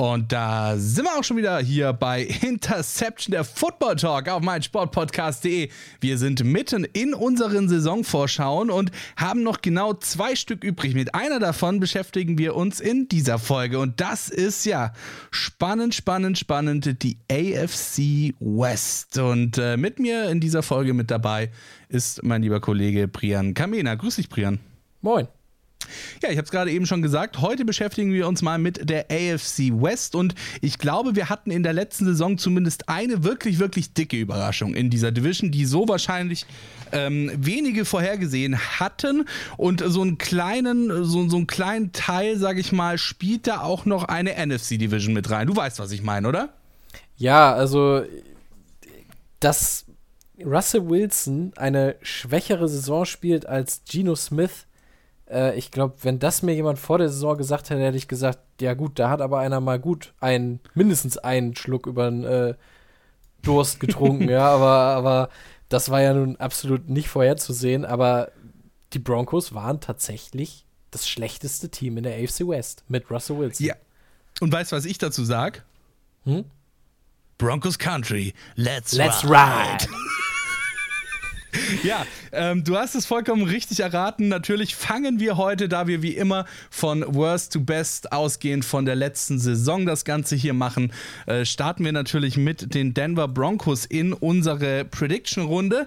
Und da sind wir auch schon wieder hier bei Interception, der Football Talk auf meinsportpodcast.de. Wir sind mitten in unseren Saisonvorschauen und haben noch genau zwei Stück übrig. Mit einer davon beschäftigen wir uns in dieser Folge. Und das ist ja spannend, spannend, spannend, die AFC West. Und äh, mit mir in dieser Folge mit dabei ist mein lieber Kollege Prian Kamena. Grüß dich, Prian. Moin. Ja, ich habe es gerade eben schon gesagt. Heute beschäftigen wir uns mal mit der AFC West und ich glaube, wir hatten in der letzten Saison zumindest eine wirklich, wirklich dicke Überraschung in dieser Division, die so wahrscheinlich ähm, wenige vorhergesehen hatten und so einen kleinen, so, so einen kleinen Teil, sage ich mal, spielt da auch noch eine NFC Division mit rein. Du weißt, was ich meine, oder? Ja, also dass Russell Wilson eine schwächere Saison spielt als Geno Smith äh, ich glaube, wenn das mir jemand vor der Saison gesagt hätte, hätte ich gesagt, ja gut, da hat aber einer mal gut einen, mindestens einen Schluck über den äh, Durst getrunken, ja, aber, aber das war ja nun absolut nicht vorherzusehen, aber die Broncos waren tatsächlich das schlechteste Team in der AFC West mit Russell Wilson. Ja. Und weißt du, was ich dazu sag? Hm? Broncos Country, let's, let's ride. ride. Ja, ähm, du hast es vollkommen richtig erraten. Natürlich fangen wir heute, da wir wie immer von Worst to Best ausgehend von der letzten Saison das Ganze hier machen, äh, starten wir natürlich mit den Denver Broncos in unsere Prediction-Runde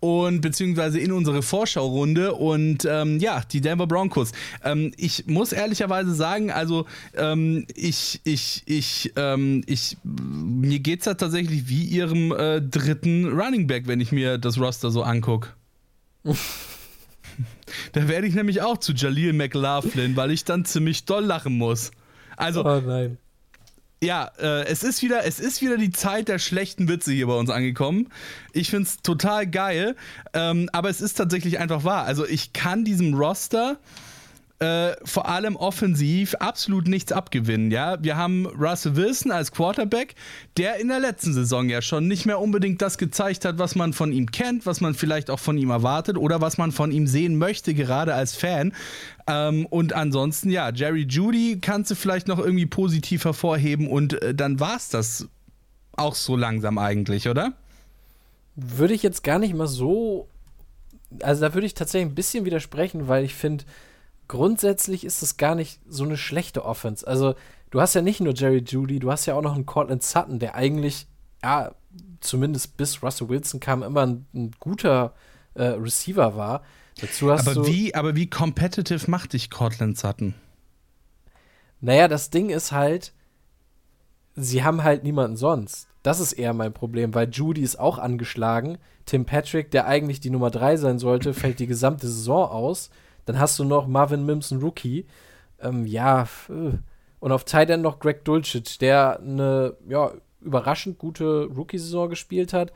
und beziehungsweise in unsere Vorschau-Runde und ähm, ja, die Denver Broncos. Ähm, ich muss ehrlicherweise sagen, also ähm, ich, ich, ich, ähm, ich, mir geht's da tatsächlich wie ihrem äh, dritten Running Back, wenn ich mir das Roster so angucke. da werde ich nämlich auch zu Jaleel McLaughlin, weil ich dann ziemlich doll lachen muss. Also, oh nein. Ja, äh, es, ist wieder, es ist wieder die Zeit der schlechten Witze hier bei uns angekommen. Ich finde es total geil, ähm, aber es ist tatsächlich einfach wahr. Also ich kann diesem Roster äh, vor allem offensiv absolut nichts abgewinnen. Ja, wir haben Russell Wilson als Quarterback, der in der letzten Saison ja schon nicht mehr unbedingt das gezeigt hat, was man von ihm kennt, was man vielleicht auch von ihm erwartet oder was man von ihm sehen möchte, gerade als Fan. Ähm, und ansonsten, ja, Jerry Judy kannst du vielleicht noch irgendwie positiv hervorheben und äh, dann war es das auch so langsam eigentlich, oder? Würde ich jetzt gar nicht mal so. Also da würde ich tatsächlich ein bisschen widersprechen, weil ich finde, grundsätzlich ist es gar nicht so eine schlechte Offense. Also, du hast ja nicht nur Jerry Judy, du hast ja auch noch einen Cortland Sutton, der eigentlich, ja, zumindest bis Russell Wilson kam, immer ein, ein guter äh, Receiver war. Dazu hast aber, du, wie, aber wie competitive macht dich Cortland Sutton? Naja, das Ding ist halt, sie haben halt niemanden sonst. Das ist eher mein Problem, weil Judy ist auch angeschlagen. Tim Patrick, der eigentlich die Nummer 3 sein sollte, fällt die gesamte Saison aus. Dann hast du noch Marvin Mims, Rookie. Ähm, ja, äh. und auf Tight End noch Greg Dulcich, der eine ja, überraschend gute Rookie-Saison gespielt hat.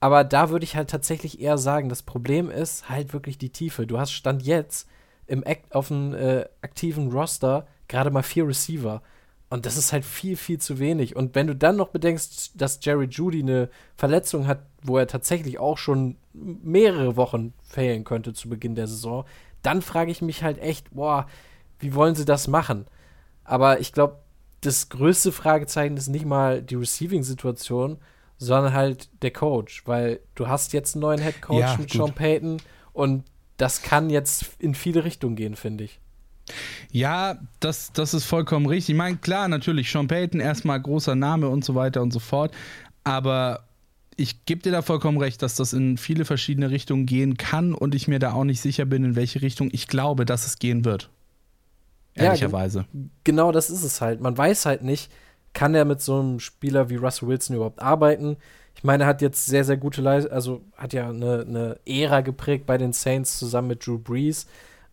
Aber da würde ich halt tatsächlich eher sagen, das Problem ist halt wirklich die Tiefe. Du hast Stand jetzt im Act auf einem äh, aktiven Roster gerade mal vier Receiver. Und das ist halt viel, viel zu wenig. Und wenn du dann noch bedenkst, dass Jerry Judy eine Verletzung hat, wo er tatsächlich auch schon mehrere Wochen fehlen könnte zu Beginn der Saison, dann frage ich mich halt echt, boah, wie wollen sie das machen? Aber ich glaube, das größte Fragezeichen ist nicht mal die Receiving-Situation, sondern halt der Coach, weil du hast jetzt einen neuen Head Coach ja, mit gut. Sean Payton und das kann jetzt in viele Richtungen gehen, finde ich. Ja, das, das ist vollkommen richtig. Ich meine, klar, natürlich, Sean Payton erstmal großer Name und so weiter und so fort. Aber ich gebe dir da vollkommen recht, dass das in viele verschiedene Richtungen gehen kann und ich mir da auch nicht sicher bin, in welche Richtung ich glaube, dass es gehen wird. Ehrlicherweise. Ja, genau das ist es halt. Man weiß halt nicht, kann er mit so einem Spieler wie Russell Wilson überhaupt arbeiten? Ich meine, er hat jetzt sehr, sehr gute Leistung, also hat ja eine, eine Ära geprägt bei den Saints zusammen mit Drew Brees.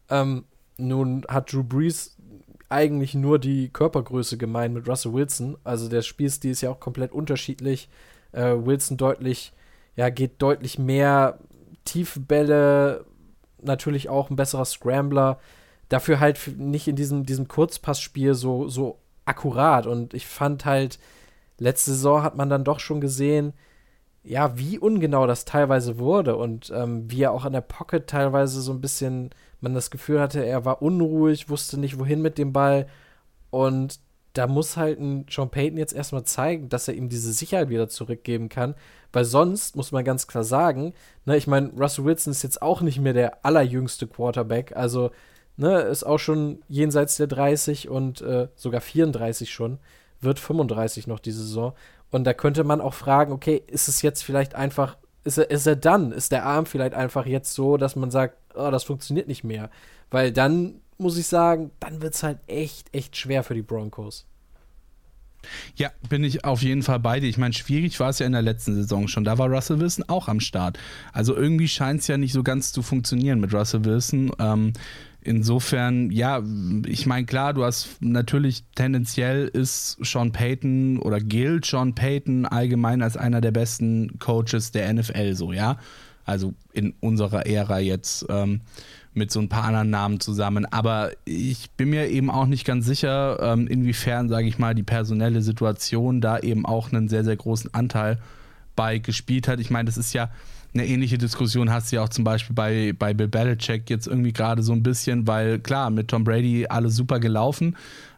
Ähm, nun hat Drew Brees eigentlich nur die Körpergröße gemein mit Russell Wilson. Also der Spielstil ist ja auch komplett unterschiedlich äh, Wilson deutlich, ja, geht deutlich mehr tiefe Bälle, natürlich auch ein besserer Scrambler. Dafür halt nicht in diesem, diesem Kurzpassspiel so, so akkurat. Und ich fand halt, letzte Saison hat man dann doch schon gesehen, ja, wie ungenau das teilweise wurde und ähm, wie er auch in der Pocket teilweise so ein bisschen, man das Gefühl hatte, er war unruhig, wusste nicht, wohin mit dem Ball. Und da muss halt ein Sean Payton jetzt erstmal zeigen, dass er ihm diese Sicherheit wieder zurückgeben kann. Weil sonst muss man ganz klar sagen, ne, ich meine, Russell Wilson ist jetzt auch nicht mehr der allerjüngste Quarterback. Also, ne, ist auch schon jenseits der 30 und äh, sogar 34 schon. Wird 35 noch diese Saison. Und da könnte man auch fragen, okay, ist es jetzt vielleicht einfach, ist er, ist er dann, ist der Arm vielleicht einfach jetzt so, dass man sagt, oh, das funktioniert nicht mehr. Weil dann muss ich sagen, dann wird es halt echt, echt schwer für die Broncos. Ja, bin ich auf jeden Fall bei dir. Ich meine, schwierig war es ja in der letzten Saison schon. Da war Russell Wilson auch am Start. Also irgendwie scheint es ja nicht so ganz zu funktionieren mit Russell Wilson. Ähm, insofern, ja, ich meine, klar, du hast natürlich tendenziell ist Sean Payton oder gilt Sean Payton allgemein als einer der besten Coaches der NFL so, ja. Also in unserer Ära jetzt. Ähm, mit so ein paar anderen Namen zusammen. Aber ich bin mir eben auch nicht ganz sicher, ähm, inwiefern, sage ich mal, die personelle Situation da eben auch einen sehr, sehr großen Anteil bei gespielt hat. Ich meine, das ist ja eine ähnliche Diskussion hast du ja auch zum Beispiel bei, bei Bill Belichick jetzt irgendwie gerade so ein bisschen, weil klar, mit Tom Brady alles super gelaufen,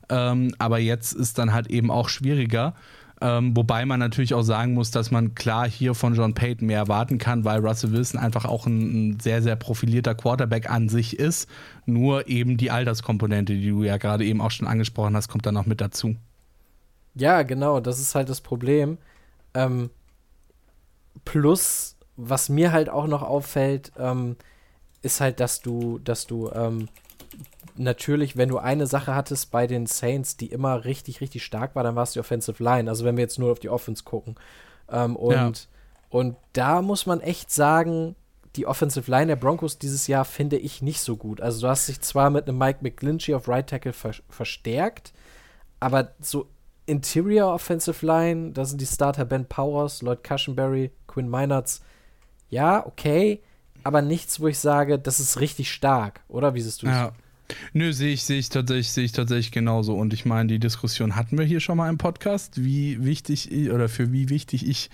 ähm, aber jetzt ist dann halt eben auch schwieriger. Ähm, wobei man natürlich auch sagen muss, dass man klar hier von John Payton mehr erwarten kann, weil Russell Wilson einfach auch ein, ein, sehr, sehr profilierter Quarterback an sich ist. Nur eben die Alterskomponente, die du ja gerade eben auch schon angesprochen hast, kommt dann noch mit dazu. Ja, genau, das ist halt das Problem. Ähm, plus, was mir halt auch noch auffällt, ähm, ist halt, dass du, dass du ähm, natürlich, wenn du eine Sache hattest bei den Saints, die immer richtig, richtig stark war, dann war es die Offensive Line. Also wenn wir jetzt nur auf die Offense gucken. Ähm, und, ja. und da muss man echt sagen, die Offensive Line der Broncos dieses Jahr finde ich nicht so gut. Also du hast dich zwar mit einem Mike McGlinchey auf Right Tackle ver verstärkt, aber so Interior Offensive Line, da sind die Starter Ben Powers, Lloyd Cushenberry, Quinn Meinertz. Ja, okay, aber nichts, wo ich sage, das ist richtig stark, oder? Wie siehst du das? Ja. Nö, sehe ich, sehe ich tatsächlich, sehe ich tatsächlich genauso. Und ich meine, die Diskussion hatten wir hier schon mal im Podcast, wie wichtig ich, oder für wie wichtig ich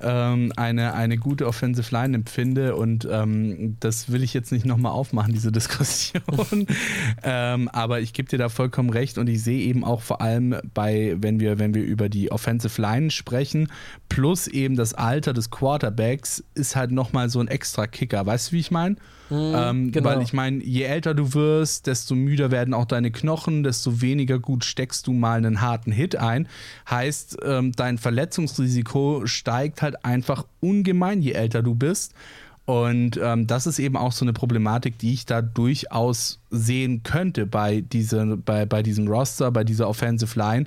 ähm, eine, eine gute Offensive Line empfinde. Und ähm, das will ich jetzt nicht nochmal aufmachen, diese Diskussion. ähm, aber ich gebe dir da vollkommen recht und ich sehe eben auch vor allem bei, wenn wir, wenn wir über die Offensive Line sprechen, plus eben das Alter des Quarterbacks, ist halt nochmal so ein extra Kicker. Weißt du, wie ich meine? Mhm, ähm, genau. Weil ich meine, je älter du wirst, desto müder werden auch deine Knochen, desto weniger gut steckst du mal einen harten Hit ein. Heißt, ähm, dein Verletzungsrisiko steigt halt einfach ungemein, je älter du bist. Und ähm, das ist eben auch so eine Problematik, die ich da durchaus sehen könnte bei, diese, bei, bei diesem Roster, bei dieser Offensive Line.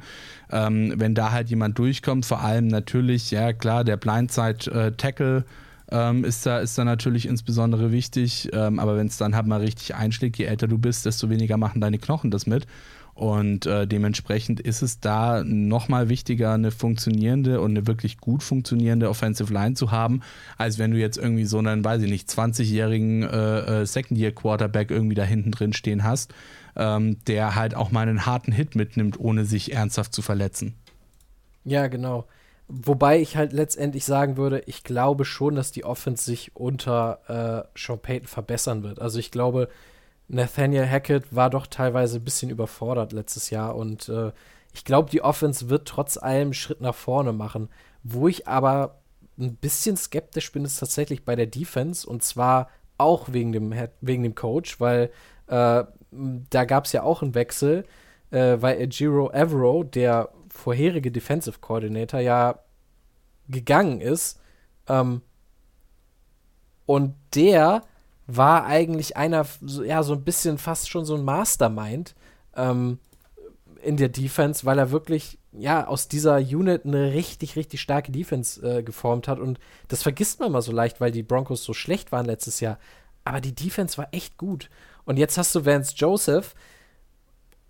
Ähm, wenn da halt jemand durchkommt, vor allem natürlich, ja klar, der Blindside-Tackle. Äh, ähm, ist, da, ist da natürlich insbesondere wichtig. Ähm, aber wenn es dann halt mal richtig einschlägt, je älter du bist, desto weniger machen deine Knochen das mit. Und äh, dementsprechend ist es da nochmal wichtiger, eine funktionierende und eine wirklich gut funktionierende Offensive Line zu haben, als wenn du jetzt irgendwie so einen, weiß ich nicht, 20-jährigen äh, äh, Second-Year-Quarterback irgendwie da hinten drin stehen hast, ähm, der halt auch mal einen harten Hit mitnimmt, ohne sich ernsthaft zu verletzen. Ja, genau. Wobei ich halt letztendlich sagen würde, ich glaube schon, dass die Offense sich unter äh, Sean Payton verbessern wird. Also ich glaube, Nathaniel Hackett war doch teilweise ein bisschen überfordert letztes Jahr und äh, ich glaube, die Offense wird trotz allem Schritt nach vorne machen. Wo ich aber ein bisschen skeptisch bin, ist tatsächlich bei der Defense und zwar auch wegen dem, wegen dem Coach, weil äh, da gab es ja auch einen Wechsel, äh, weil Giro Evero, der vorherige Defensive Coordinator ja gegangen ist. Ähm, und der war eigentlich einer, ja, so ein bisschen fast schon so ein Mastermind ähm, in der Defense, weil er wirklich, ja, aus dieser Unit eine richtig, richtig starke Defense äh, geformt hat. Und das vergisst man mal so leicht, weil die Broncos so schlecht waren letztes Jahr. Aber die Defense war echt gut. Und jetzt hast du Vance Joseph,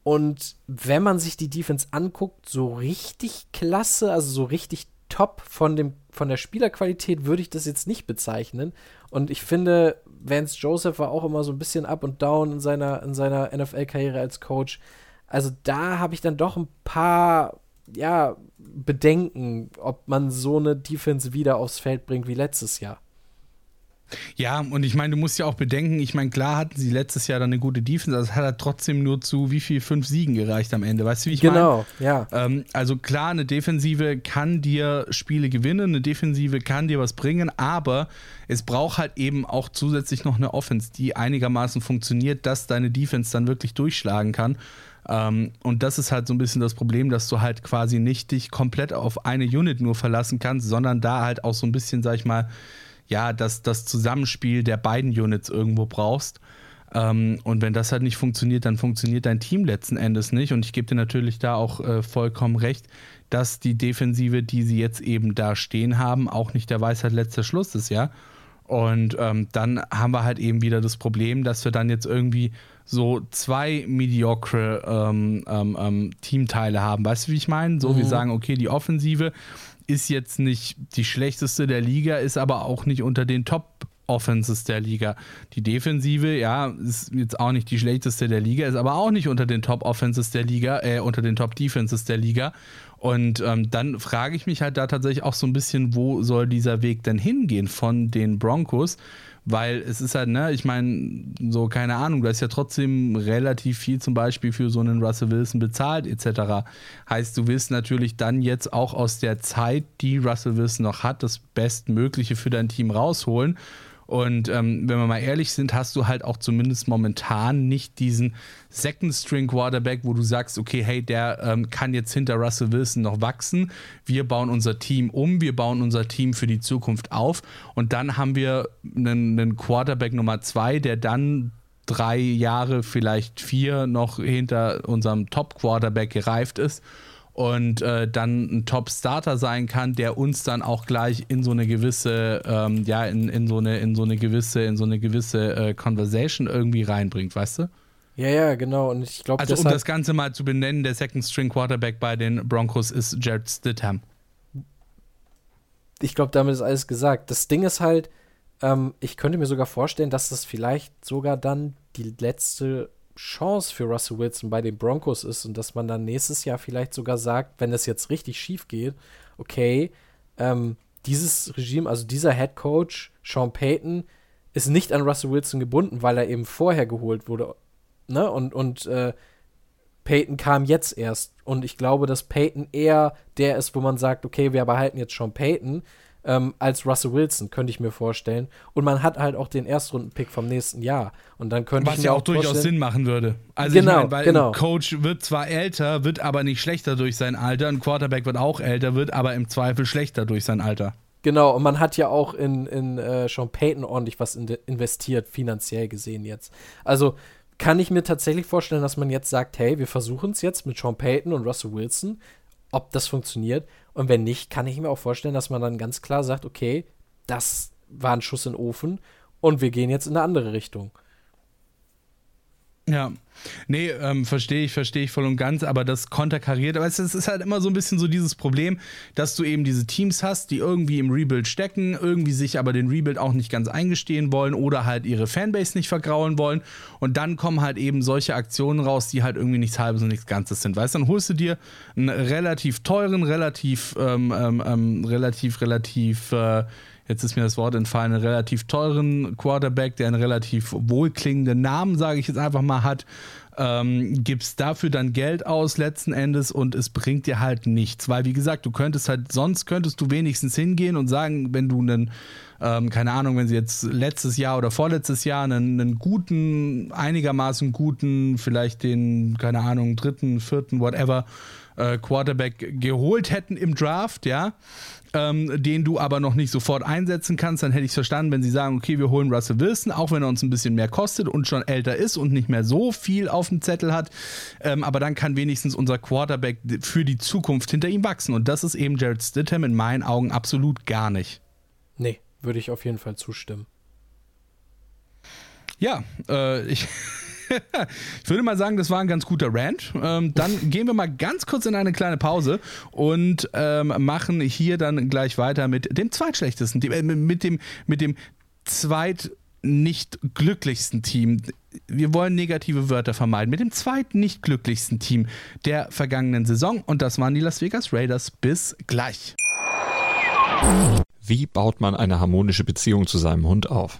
und wenn man sich die Defense anguckt, so richtig klasse, also so richtig top von, dem, von der Spielerqualität würde ich das jetzt nicht bezeichnen. Und ich finde, Vance Joseph war auch immer so ein bisschen up und down in seiner, in seiner NFL-Karriere als Coach. Also da habe ich dann doch ein paar ja, Bedenken, ob man so eine Defense wieder aufs Feld bringt wie letztes Jahr. Ja, und ich meine, du musst ja auch bedenken, ich meine, klar hatten sie letztes Jahr dann eine gute Defense, also es hat er trotzdem nur zu wie viel fünf Siegen gereicht am Ende. Weißt du, wie ich meine? Genau, ja. Ähm, also klar, eine Defensive kann dir Spiele gewinnen, eine Defensive kann dir was bringen, aber es braucht halt eben auch zusätzlich noch eine Offense, die einigermaßen funktioniert, dass deine Defense dann wirklich durchschlagen kann. Ähm, und das ist halt so ein bisschen das Problem, dass du halt quasi nicht dich komplett auf eine Unit nur verlassen kannst, sondern da halt auch so ein bisschen, sag ich mal, ja, das, das Zusammenspiel der beiden Units irgendwo brauchst. Ähm, und wenn das halt nicht funktioniert, dann funktioniert dein Team letzten Endes nicht. Und ich gebe dir natürlich da auch äh, vollkommen recht, dass die Defensive, die sie jetzt eben da stehen haben, auch nicht der Weisheit letzter Schluss ist, ja. Und ähm, dann haben wir halt eben wieder das Problem, dass wir dann jetzt irgendwie so zwei mediocre ähm, ähm, ähm Teamteile haben. Weißt du, wie ich meine? So, mhm. wir sagen, okay, die Offensive ist jetzt nicht die schlechteste der Liga, ist aber auch nicht unter den Top Offenses der Liga. Die Defensive, ja, ist jetzt auch nicht die schlechteste der Liga, ist aber auch nicht unter den Top Offenses der Liga, äh, unter den Top Defenses der Liga. Und ähm, dann frage ich mich halt da tatsächlich auch so ein bisschen, wo soll dieser Weg denn hingehen von den Broncos? Weil es ist halt, ne, ich meine, so keine Ahnung, du hast ja trotzdem relativ viel zum Beispiel für so einen Russell Wilson bezahlt etc. Heißt, du willst natürlich dann jetzt auch aus der Zeit, die Russell Wilson noch hat, das Bestmögliche für dein Team rausholen. Und ähm, wenn wir mal ehrlich sind, hast du halt auch zumindest momentan nicht diesen Second String Quarterback, wo du sagst, okay, hey, der ähm, kann jetzt hinter Russell Wilson noch wachsen. Wir bauen unser Team um, wir bauen unser Team für die Zukunft auf. Und dann haben wir einen, einen Quarterback Nummer zwei, der dann drei Jahre, vielleicht vier noch hinter unserem Top Quarterback gereift ist und äh, dann ein Top-Starter sein kann, der uns dann auch gleich in so eine gewisse, ähm, ja, in, in so eine, in so eine gewisse, in so eine gewisse äh, Conversation irgendwie reinbringt, weißt du? Ja, ja, genau. Und ich glaube, also um das Ganze mal zu benennen, der Second String Quarterback bei den Broncos ist Jared Stidham. Ich glaube, damit ist alles gesagt. Das Ding ist halt, ähm, ich könnte mir sogar vorstellen, dass das vielleicht sogar dann die letzte Chance für Russell Wilson bei den Broncos ist und dass man dann nächstes Jahr vielleicht sogar sagt, wenn es jetzt richtig schief geht, okay, ähm, dieses Regime, also dieser Head Coach, Sean Payton, ist nicht an Russell Wilson gebunden, weil er eben vorher geholt wurde. Ne? Und, und äh, Peyton kam jetzt erst. Und ich glaube, dass Peyton eher der ist, wo man sagt, okay, wir behalten jetzt Sean Payton ähm, als Russell Wilson, könnte ich mir vorstellen. Und man hat halt auch den Erstrunden-Pick vom nächsten Jahr. Und dann könnte Was ich mir ja auch, auch durchaus Sinn machen würde. Also genau, ich mein, weil genau. ein Coach wird zwar älter, wird aber nicht schlechter durch sein Alter. Ein Quarterback wird auch älter, wird aber im Zweifel schlechter durch sein Alter. Genau, und man hat ja auch in, in äh, Sean Payton ordentlich was in investiert, finanziell gesehen jetzt. Also kann ich mir tatsächlich vorstellen, dass man jetzt sagt, hey, wir versuchen es jetzt mit Sean Payton und Russell Wilson, ob das funktioniert. Und wenn nicht, kann ich mir auch vorstellen, dass man dann ganz klar sagt, okay, das war ein Schuss in den Ofen und wir gehen jetzt in eine andere Richtung. Ja, nee, ähm, verstehe ich, verstehe ich voll und ganz, aber das konterkariert, aber es ist halt immer so ein bisschen so dieses Problem, dass du eben diese Teams hast, die irgendwie im Rebuild stecken, irgendwie sich aber den Rebuild auch nicht ganz eingestehen wollen oder halt ihre Fanbase nicht vergraulen wollen. Und dann kommen halt eben solche Aktionen raus, die halt irgendwie nichts halbes und nichts Ganzes sind, weißt du, dann holst du dir einen relativ teuren, relativ, ähm, ähm, ähm relativ, relativ, äh, jetzt ist mir das Wort entfallen, einen relativ teuren Quarterback, der einen relativ wohlklingenden Namen, sage ich jetzt einfach mal, hat, ähm, gibst dafür dann Geld aus letzten Endes und es bringt dir halt nichts. Weil, wie gesagt, du könntest halt, sonst könntest du wenigstens hingehen und sagen, wenn du einen, ähm, keine Ahnung, wenn sie jetzt letztes Jahr oder vorletztes Jahr einen, einen guten, einigermaßen guten, vielleicht den, keine Ahnung, dritten, vierten, whatever, äh, Quarterback geholt hätten im Draft, ja, ähm, den du aber noch nicht sofort einsetzen kannst, dann hätte ich es verstanden, wenn sie sagen, okay, wir holen Russell Wilson, auch wenn er uns ein bisschen mehr kostet und schon älter ist und nicht mehr so viel auf dem Zettel hat, ähm, aber dann kann wenigstens unser Quarterback für die Zukunft hinter ihm wachsen und das ist eben Jared Stidham in meinen Augen absolut gar nicht. Nee, würde ich auf jeden Fall zustimmen. Ja, äh, ich ich würde mal sagen, das war ein ganz guter Rant. Ähm, dann gehen wir mal ganz kurz in eine kleine Pause und ähm, machen hier dann gleich weiter mit dem zweitschlechtesten, äh, mit dem, mit dem zweit nicht glücklichsten Team, wir wollen negative Wörter vermeiden, mit dem zweiten nicht glücklichsten Team der vergangenen Saison und das waren die Las Vegas Raiders. Bis gleich. Wie baut man eine harmonische Beziehung zu seinem Hund auf?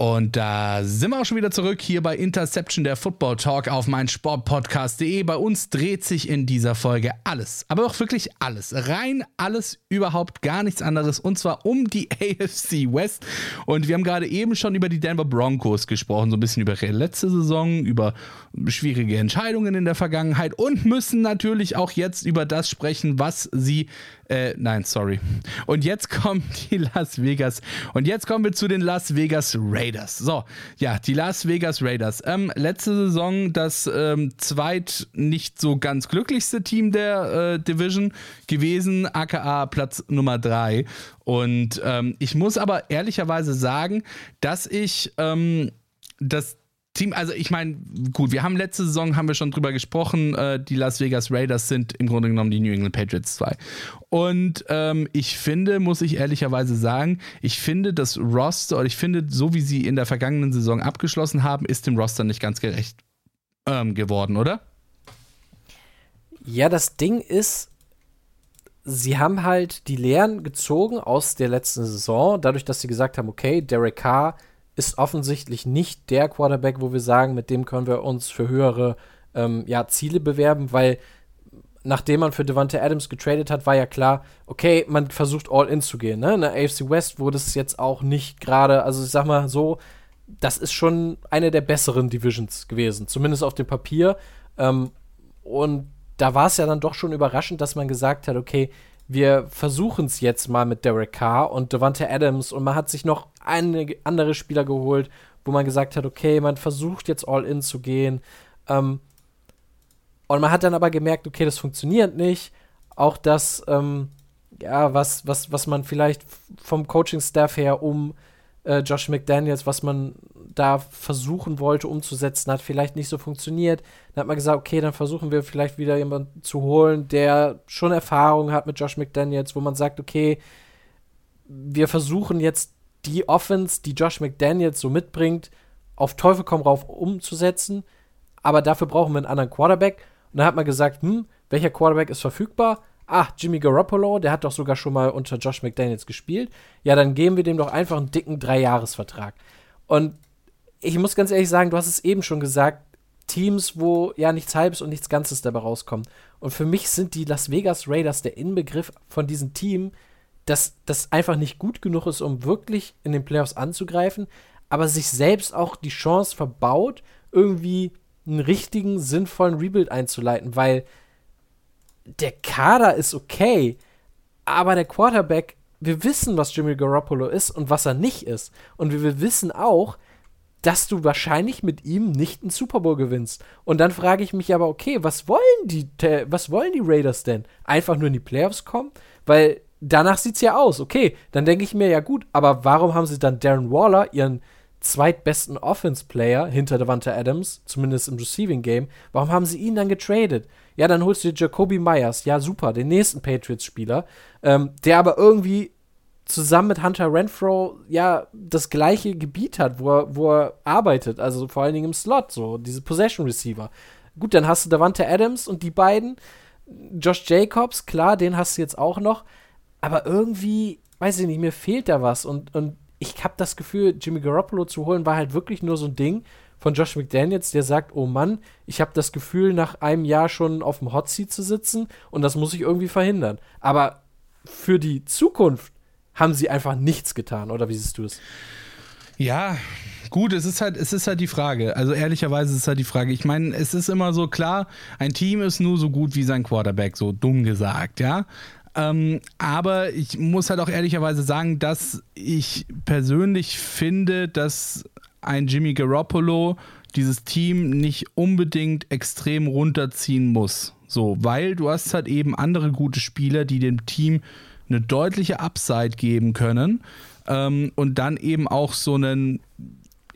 Und da sind wir auch schon wieder zurück hier bei Interception, der Football Talk auf mein Sportpodcast.de. Bei uns dreht sich in dieser Folge alles, aber auch wirklich alles, rein alles, überhaupt gar nichts anderes und zwar um die AFC West. Und wir haben gerade eben schon über die Denver Broncos gesprochen, so ein bisschen über ihre letzte Saison, über schwierige Entscheidungen in der Vergangenheit und müssen natürlich auch jetzt über das sprechen, was sie äh, nein, sorry. Und jetzt kommen die Las Vegas. Und jetzt kommen wir zu den Las Vegas Raiders. So, ja, die Las Vegas Raiders. Ähm, letzte Saison das ähm, zweit nicht so ganz glücklichste Team der äh, Division gewesen, aka Platz Nummer 3. Und ähm, ich muss aber ehrlicherweise sagen, dass ich ähm, das Team, also ich meine, gut, wir haben letzte Saison, haben wir schon drüber gesprochen, äh, die Las Vegas Raiders sind im Grunde genommen die New England Patriots 2. Und ähm, ich finde, muss ich ehrlicherweise sagen, ich finde das Roster, oder ich finde, so wie sie in der vergangenen Saison abgeschlossen haben, ist dem Roster nicht ganz gerecht ähm, geworden, oder? Ja, das Ding ist, sie haben halt die Lehren gezogen aus der letzten Saison, dadurch, dass sie gesagt haben, okay, Derek Carr ist offensichtlich nicht der Quarterback, wo wir sagen, mit dem können wir uns für höhere ähm, ja, Ziele bewerben, weil nachdem man für Devante Adams getradet hat, war ja klar, okay, man versucht all in zu gehen. Ne? In der AFC West wurde es jetzt auch nicht gerade, also ich sag mal so, das ist schon eine der besseren Divisions gewesen, zumindest auf dem Papier. Ähm, und da war es ja dann doch schon überraschend, dass man gesagt hat, okay, wir versuchen es jetzt mal mit Derek Carr und Devante Adams und man hat sich noch einige andere Spieler geholt, wo man gesagt hat, okay, man versucht jetzt all in zu gehen. Ähm, und man hat dann aber gemerkt, okay, das funktioniert nicht. Auch das, ähm, ja, was, was, was man vielleicht vom Coaching-Staff her um äh, Josh McDaniels, was man da versuchen wollte umzusetzen, hat vielleicht nicht so funktioniert. Dann hat man gesagt, okay, dann versuchen wir vielleicht wieder jemanden zu holen, der schon Erfahrung hat mit Josh McDaniels, wo man sagt, okay, wir versuchen jetzt die Offense, die Josh McDaniels so mitbringt, auf Teufel komm rauf umzusetzen, aber dafür brauchen wir einen anderen Quarterback. Und dann hat man gesagt, hm, welcher Quarterback ist verfügbar? Ah, Jimmy Garoppolo, der hat doch sogar schon mal unter Josh McDaniels gespielt. Ja, dann geben wir dem doch einfach einen dicken Dreijahresvertrag. Und ich muss ganz ehrlich sagen, du hast es eben schon gesagt, Teams, wo ja nichts Halbes und nichts Ganzes dabei rauskommt. Und für mich sind die Las Vegas Raiders der Inbegriff von diesem Team, das, das einfach nicht gut genug ist, um wirklich in den Playoffs anzugreifen, aber sich selbst auch die Chance verbaut, irgendwie einen richtigen, sinnvollen Rebuild einzuleiten, weil der Kader ist okay, aber der Quarterback, wir wissen, was Jimmy Garoppolo ist und was er nicht ist. Und wir wissen auch, dass du wahrscheinlich mit ihm nicht einen Super Bowl gewinnst. Und dann frage ich mich aber, okay, was wollen die, was wollen die Raiders denn? Einfach nur in die Playoffs kommen? Weil danach sieht es ja aus. Okay, dann denke ich mir, ja gut, aber warum haben sie dann Darren Waller, ihren zweitbesten Offense-Player hinter Devante Adams, zumindest im Receiving Game, warum haben sie ihn dann getradet? Ja, dann holst du dir Jacoby Myers, ja super, den nächsten Patriots-Spieler, ähm, der aber irgendwie zusammen mit Hunter Renfro ja das gleiche Gebiet hat, wo er, wo er arbeitet, also vor allen Dingen im Slot, so diese Possession Receiver. Gut, dann hast du Davante Adams und die beiden, Josh Jacobs, klar, den hast du jetzt auch noch, aber irgendwie, weiß ich nicht, mir fehlt da was. Und, und ich habe das Gefühl, Jimmy Garoppolo zu holen war halt wirklich nur so ein Ding von Josh McDaniels, der sagt, oh Mann, ich habe das Gefühl, nach einem Jahr schon auf dem Hot Seat zu sitzen und das muss ich irgendwie verhindern. Aber für die Zukunft haben sie einfach nichts getan, oder wie siehst du es? Ja, gut, es ist halt, es ist halt die Frage. Also ehrlicherweise ist es halt die Frage. Ich meine, es ist immer so klar, ein Team ist nur so gut wie sein Quarterback, so dumm gesagt, ja. Ähm, aber ich muss halt auch ehrlicherweise sagen, dass ich persönlich finde, dass ein Jimmy Garoppolo dieses Team nicht unbedingt extrem runterziehen muss. So, weil du hast halt eben andere gute Spieler, die dem Team eine deutliche Upside geben können. Ähm, und dann eben auch so einen,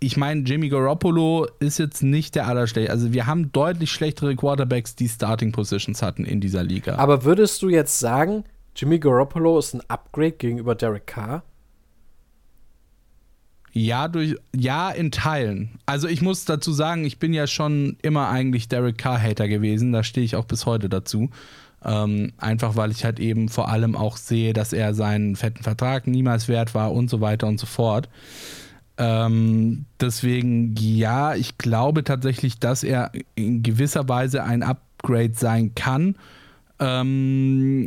ich meine, Jimmy Garoppolo ist jetzt nicht der allerschlechteste. Also wir haben deutlich schlechtere Quarterbacks, die Starting Positions hatten in dieser Liga. Aber würdest du jetzt sagen, Jimmy Garoppolo ist ein Upgrade gegenüber Derek Carr? Ja, durch, ja, in Teilen. Also ich muss dazu sagen, ich bin ja schon immer eigentlich Derek Carr-Hater gewesen. Da stehe ich auch bis heute dazu. Ähm, einfach weil ich halt eben vor allem auch sehe, dass er seinen fetten Vertrag niemals wert war und so weiter und so fort. Ähm, deswegen, ja, ich glaube tatsächlich, dass er in gewisser Weise ein Upgrade sein kann. Ähm,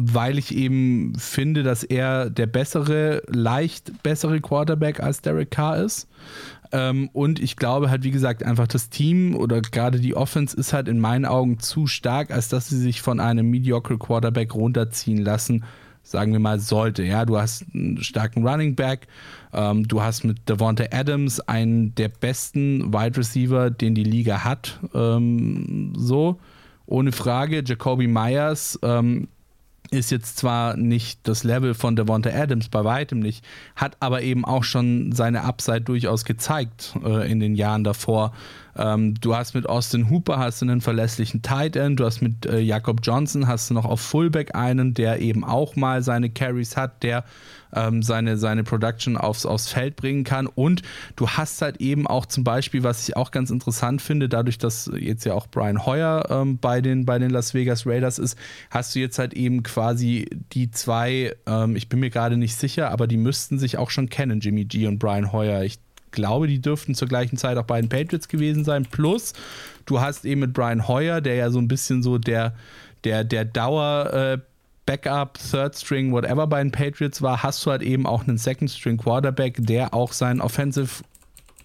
weil ich eben finde, dass er der bessere, leicht bessere Quarterback als Derek Carr ist. Ähm, und ich glaube halt, wie gesagt, einfach das Team oder gerade die Offense ist halt in meinen Augen zu stark, als dass sie sich von einem mediocre Quarterback runterziehen lassen, sagen wir mal, sollte. Ja, du hast einen starken Running Back, ähm, du hast mit Devonta Adams einen der besten Wide Receiver, den die Liga hat. Ähm, so, ohne Frage. Jacoby Myers, ähm, ist jetzt zwar nicht das Level von Devonta Adams, bei weitem nicht, hat aber eben auch schon seine Upside durchaus gezeigt äh, in den Jahren davor. Ähm, du hast mit Austin Hooper hast einen verlässlichen Tight End, du hast mit äh, Jakob Johnson hast du noch auf Fullback einen, der eben auch mal seine Carries hat, der ähm, seine, seine Production aufs, aufs Feld bringen kann. Und du hast halt eben auch zum Beispiel, was ich auch ganz interessant finde, dadurch, dass jetzt ja auch Brian Hoyer ähm, bei, den, bei den Las Vegas Raiders ist, hast du jetzt halt eben quasi die zwei, ähm, ich bin mir gerade nicht sicher, aber die müssten sich auch schon kennen, Jimmy G und Brian Hoyer. Ich glaube, die dürften zur gleichen Zeit auch bei den Patriots gewesen sein. Plus, du hast eben mit Brian Hoyer, der ja so ein bisschen so der, der, der Dauer, äh, Backup, Third String, whatever bei den Patriots war, hast du halt eben auch einen Second String Quarterback, der auch seinen Offensive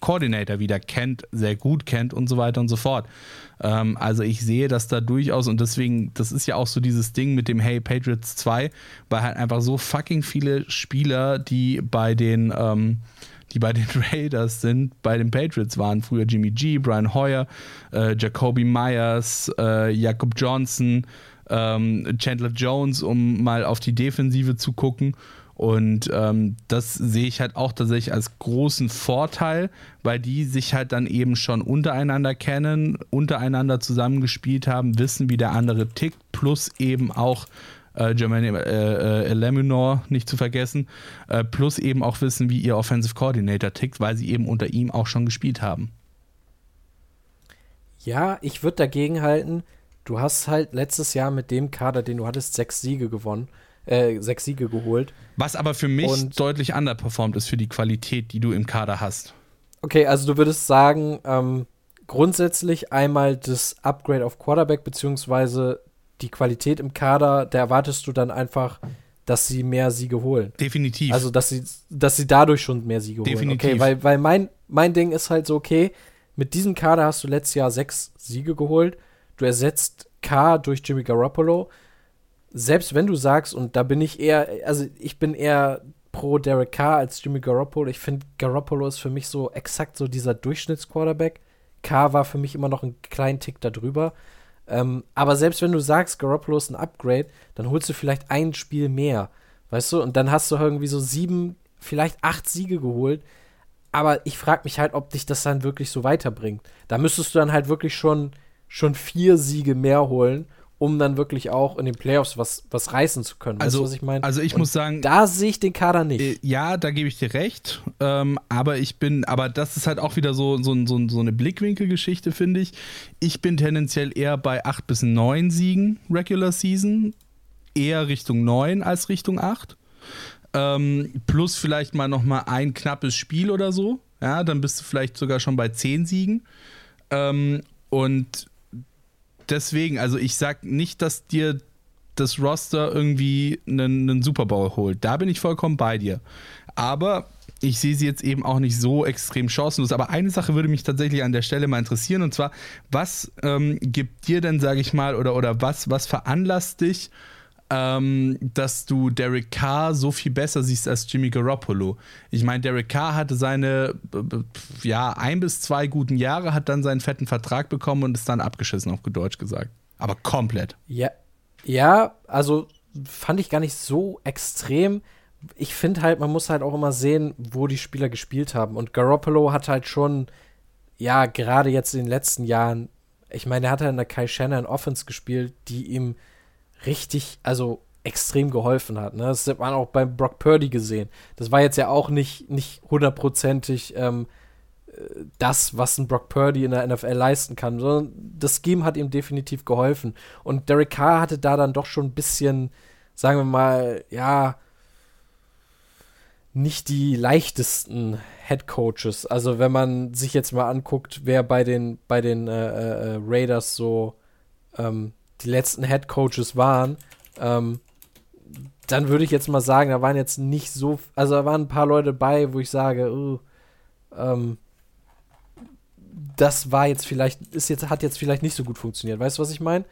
Coordinator wieder kennt, sehr gut kennt und so weiter und so fort. Ähm, also ich sehe das da durchaus und deswegen, das ist ja auch so dieses Ding mit dem Hey Patriots 2, weil halt einfach so fucking viele Spieler, die bei den ähm, die bei den Raiders sind, bei den Patriots waren früher Jimmy G, Brian Hoyer, äh, Jacoby Myers, äh, Jakob Johnson, ähm, Chandler Jones, um mal auf die Defensive zu gucken. Und ähm, das sehe ich halt auch tatsächlich als großen Vorteil, weil die sich halt dann eben schon untereinander kennen, untereinander zusammengespielt haben, wissen, wie der andere tickt, plus eben auch äh, Jermaine äh, äh, Lemunor nicht zu vergessen, äh, plus eben auch wissen, wie ihr Offensive Coordinator tickt, weil sie eben unter ihm auch schon gespielt haben. Ja, ich würde dagegen halten, du hast halt letztes Jahr mit dem Kader, den du hattest, sechs Siege gewonnen, äh, sechs Siege geholt. Was aber für mich Und deutlich underperformt ist für die Qualität, die du im Kader hast. Okay, also du würdest sagen, ähm, grundsätzlich einmal das Upgrade auf Quarterback, beziehungsweise die Qualität im Kader, da erwartest du dann einfach, dass sie mehr Siege holen. Definitiv. Also, dass sie, dass sie dadurch schon mehr Siege Definitiv. holen. Okay, weil, weil mein, mein Ding ist halt so, okay, mit diesem Kader hast du letztes Jahr sechs Siege geholt du ersetzt K durch Jimmy Garoppolo. Selbst wenn du sagst, und da bin ich eher, also ich bin eher pro Derek Carr als Jimmy Garoppolo. Ich finde, Garoppolo ist für mich so exakt so dieser Durchschnittsquarterback. Carr war für mich immer noch einen kleinen Tick darüber. Ähm, aber selbst wenn du sagst, Garoppolo ist ein Upgrade, dann holst du vielleicht ein Spiel mehr. Weißt du? Und dann hast du irgendwie so sieben, vielleicht acht Siege geholt. Aber ich frage mich halt, ob dich das dann wirklich so weiterbringt. Da müsstest du dann halt wirklich schon schon vier Siege mehr holen, um dann wirklich auch in den Playoffs was, was reißen zu können. Also, weißt du, was ich meine? Also ich Und muss sagen. Da sehe ich den Kader nicht. Äh, ja, da gebe ich dir recht. Ähm, aber ich bin, aber das ist halt auch wieder so, so, so, so eine Blickwinkelgeschichte, finde ich. Ich bin tendenziell eher bei acht bis neun Siegen Regular Season. Eher Richtung neun als Richtung acht. Ähm, plus vielleicht mal noch mal ein knappes Spiel oder so. Ja, dann bist du vielleicht sogar schon bei zehn Siegen. Ähm, und deswegen, also ich sag nicht, dass dir das Roster irgendwie einen, einen Super Bowl holt. Da bin ich vollkommen bei dir. Aber ich sehe sie jetzt eben auch nicht so extrem chancenlos. Aber eine Sache würde mich tatsächlich an der Stelle mal interessieren. Und zwar, was ähm, gibt dir denn, sage ich mal, oder, oder was, was veranlasst dich, ähm, dass du Derek Carr so viel besser siehst als Jimmy Garoppolo. Ich meine, Derek Carr hatte seine ja ein bis zwei guten Jahre, hat dann seinen fetten Vertrag bekommen und ist dann abgeschissen, auf Deutsch gesagt. Aber komplett. Ja, ja, also fand ich gar nicht so extrem. Ich finde halt, man muss halt auch immer sehen, wo die Spieler gespielt haben. Und Garoppolo hat halt schon, ja, gerade jetzt in den letzten Jahren, ich meine, er hat ja in der Kai Shannon Offense gespielt, die ihm richtig, also extrem geholfen hat. Ne? Das hat man auch beim Brock Purdy gesehen. Das war jetzt ja auch nicht, nicht hundertprozentig ähm, das, was ein Brock Purdy in der NFL leisten kann, sondern das Scheme hat ihm definitiv geholfen. Und Derek Carr hatte da dann doch schon ein bisschen, sagen wir mal, ja, nicht die leichtesten Head Coaches. Also wenn man sich jetzt mal anguckt, wer bei den bei den äh, äh, Raiders so ähm, die letzten Head Coaches waren, ähm, dann würde ich jetzt mal sagen, da waren jetzt nicht so, also da waren ein paar Leute bei, wo ich sage, uh, ähm, das war jetzt vielleicht, ist jetzt, hat jetzt vielleicht nicht so gut funktioniert. Weißt du, was ich meine?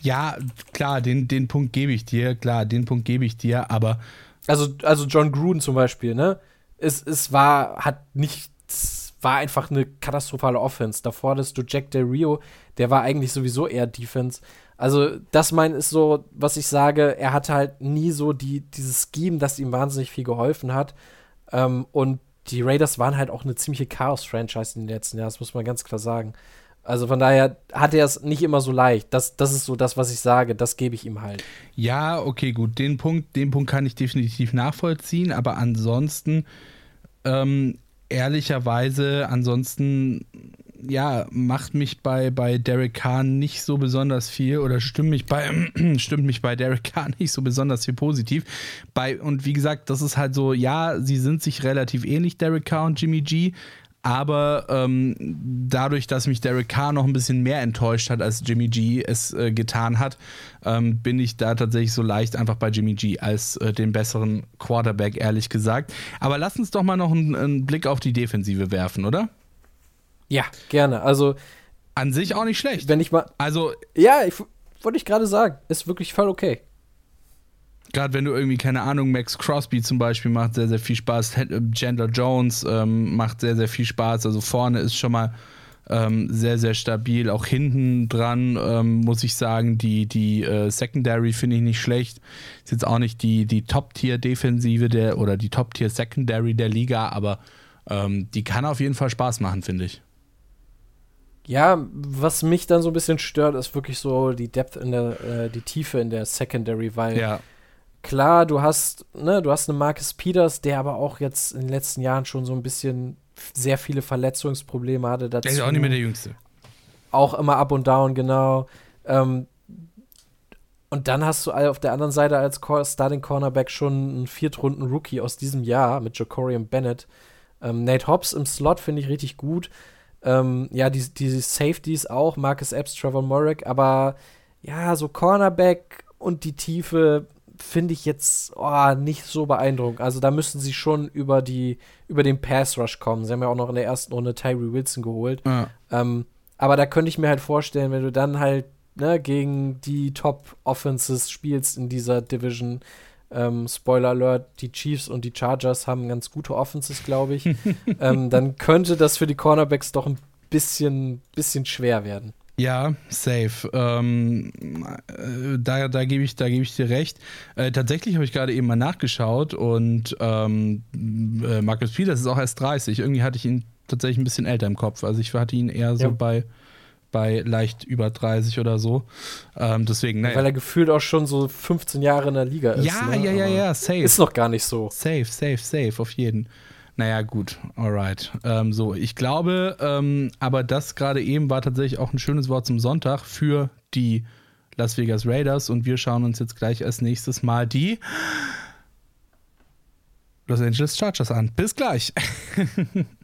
Ja, klar, den, den Punkt gebe ich dir, klar, den Punkt gebe ich dir, aber. Also, also John Gruden zum Beispiel, ne? Es, es war, hat nicht, war einfach eine katastrophale Offense. Davor hattest du Jack Del Rio, der war eigentlich sowieso eher Defense. Also, das mein ist so, was ich sage, er hatte halt nie so die, dieses Scheme, das ihm wahnsinnig viel geholfen hat. Ähm, und die Raiders waren halt auch eine ziemliche Chaos-Franchise in den letzten Jahren, das muss man ganz klar sagen. Also von daher hat er es nicht immer so leicht. Das, das ist so das, was ich sage. Das gebe ich ihm halt. Ja, okay, gut. Den Punkt, den Punkt kann ich definitiv nachvollziehen. Aber ansonsten, ähm, ehrlicherweise, ansonsten ja, macht mich bei, bei Derek Carr nicht so besonders viel oder stimmt mich bei, stimmt mich bei Derek Carr nicht so besonders viel positiv. Bei, und wie gesagt, das ist halt so, ja, sie sind sich relativ ähnlich, Derek Carr und Jimmy G. Aber ähm, dadurch, dass mich Derek Carr noch ein bisschen mehr enttäuscht hat, als Jimmy G es äh, getan hat, ähm, bin ich da tatsächlich so leicht einfach bei Jimmy G als äh, den besseren Quarterback, ehrlich gesagt. Aber lass uns doch mal noch einen, einen Blick auf die Defensive werfen, oder? Ja, gerne. Also an sich auch nicht schlecht. Wenn ich mal. Also. Ja, ich wollte ich gerade sagen, ist wirklich voll okay. Gerade wenn du irgendwie, keine Ahnung, Max Crosby zum Beispiel macht sehr, sehr viel Spaß. Chandler Jones ähm, macht sehr, sehr viel Spaß. Also vorne ist schon mal ähm, sehr, sehr stabil. Auch hinten dran ähm, muss ich sagen, die, die äh, Secondary finde ich nicht schlecht. Ist jetzt auch nicht die, die Top-Tier-Defensive der oder die Top-Tier-Secondary der Liga, aber ähm, die kann auf jeden Fall Spaß machen, finde ich. Ja, was mich dann so ein bisschen stört, ist wirklich so die Depth in der, äh, die Tiefe in der Secondary, weil ja. Klar, du hast, ne, du hast einen Marcus Peters, der aber auch jetzt in den letzten Jahren schon so ein bisschen sehr viele Verletzungsprobleme hatte. Dazu. Der ist auch nicht mehr der Jüngste. Auch immer up und down, genau. Ähm, und dann hast du auf der anderen Seite als Starting Cornerback schon einen Viertrunden-Rookie aus diesem Jahr mit Jacorian Bennett. Ähm, Nate Hobbs im Slot finde ich richtig gut. Ähm, ja, die, die Safeties auch, Marcus Epps, Trevor Murray, aber ja, so Cornerback und die Tiefe finde ich jetzt oh, nicht so beeindruckend. Also da müssten sie schon über die über den Pass Rush kommen. Sie haben ja auch noch in der ersten Runde Tyree Wilson geholt. Ja. Ähm, aber da könnte ich mir halt vorstellen, wenn du dann halt ne, gegen die Top Offenses spielst in dieser Division, ähm, Spoiler Alert, die Chiefs und die Chargers haben ganz gute Offenses, glaube ich. ähm, dann könnte das für die Cornerbacks doch ein bisschen, bisschen schwer werden. Ja, safe. Ähm, äh, da da gebe ich, geb ich dir recht. Äh, tatsächlich habe ich gerade eben mal nachgeschaut und ähm, äh, Marcus Peters ist auch erst 30. Irgendwie hatte ich ihn tatsächlich ein bisschen älter im Kopf. Also ich hatte ihn eher so ja. bei bei leicht über 30 oder so. Ähm, deswegen, naja. Weil er gefühlt auch schon so 15 Jahre in der Liga ist. Ja, ne? ja, ja, ja, safe. Ist noch gar nicht so. Safe, safe, safe, auf jeden. Naja, gut, alright. Ähm, so, ich glaube, ähm, aber das gerade eben war tatsächlich auch ein schönes Wort zum Sonntag für die Las Vegas Raiders und wir schauen uns jetzt gleich als nächstes mal die Los Angeles Chargers an. Bis gleich.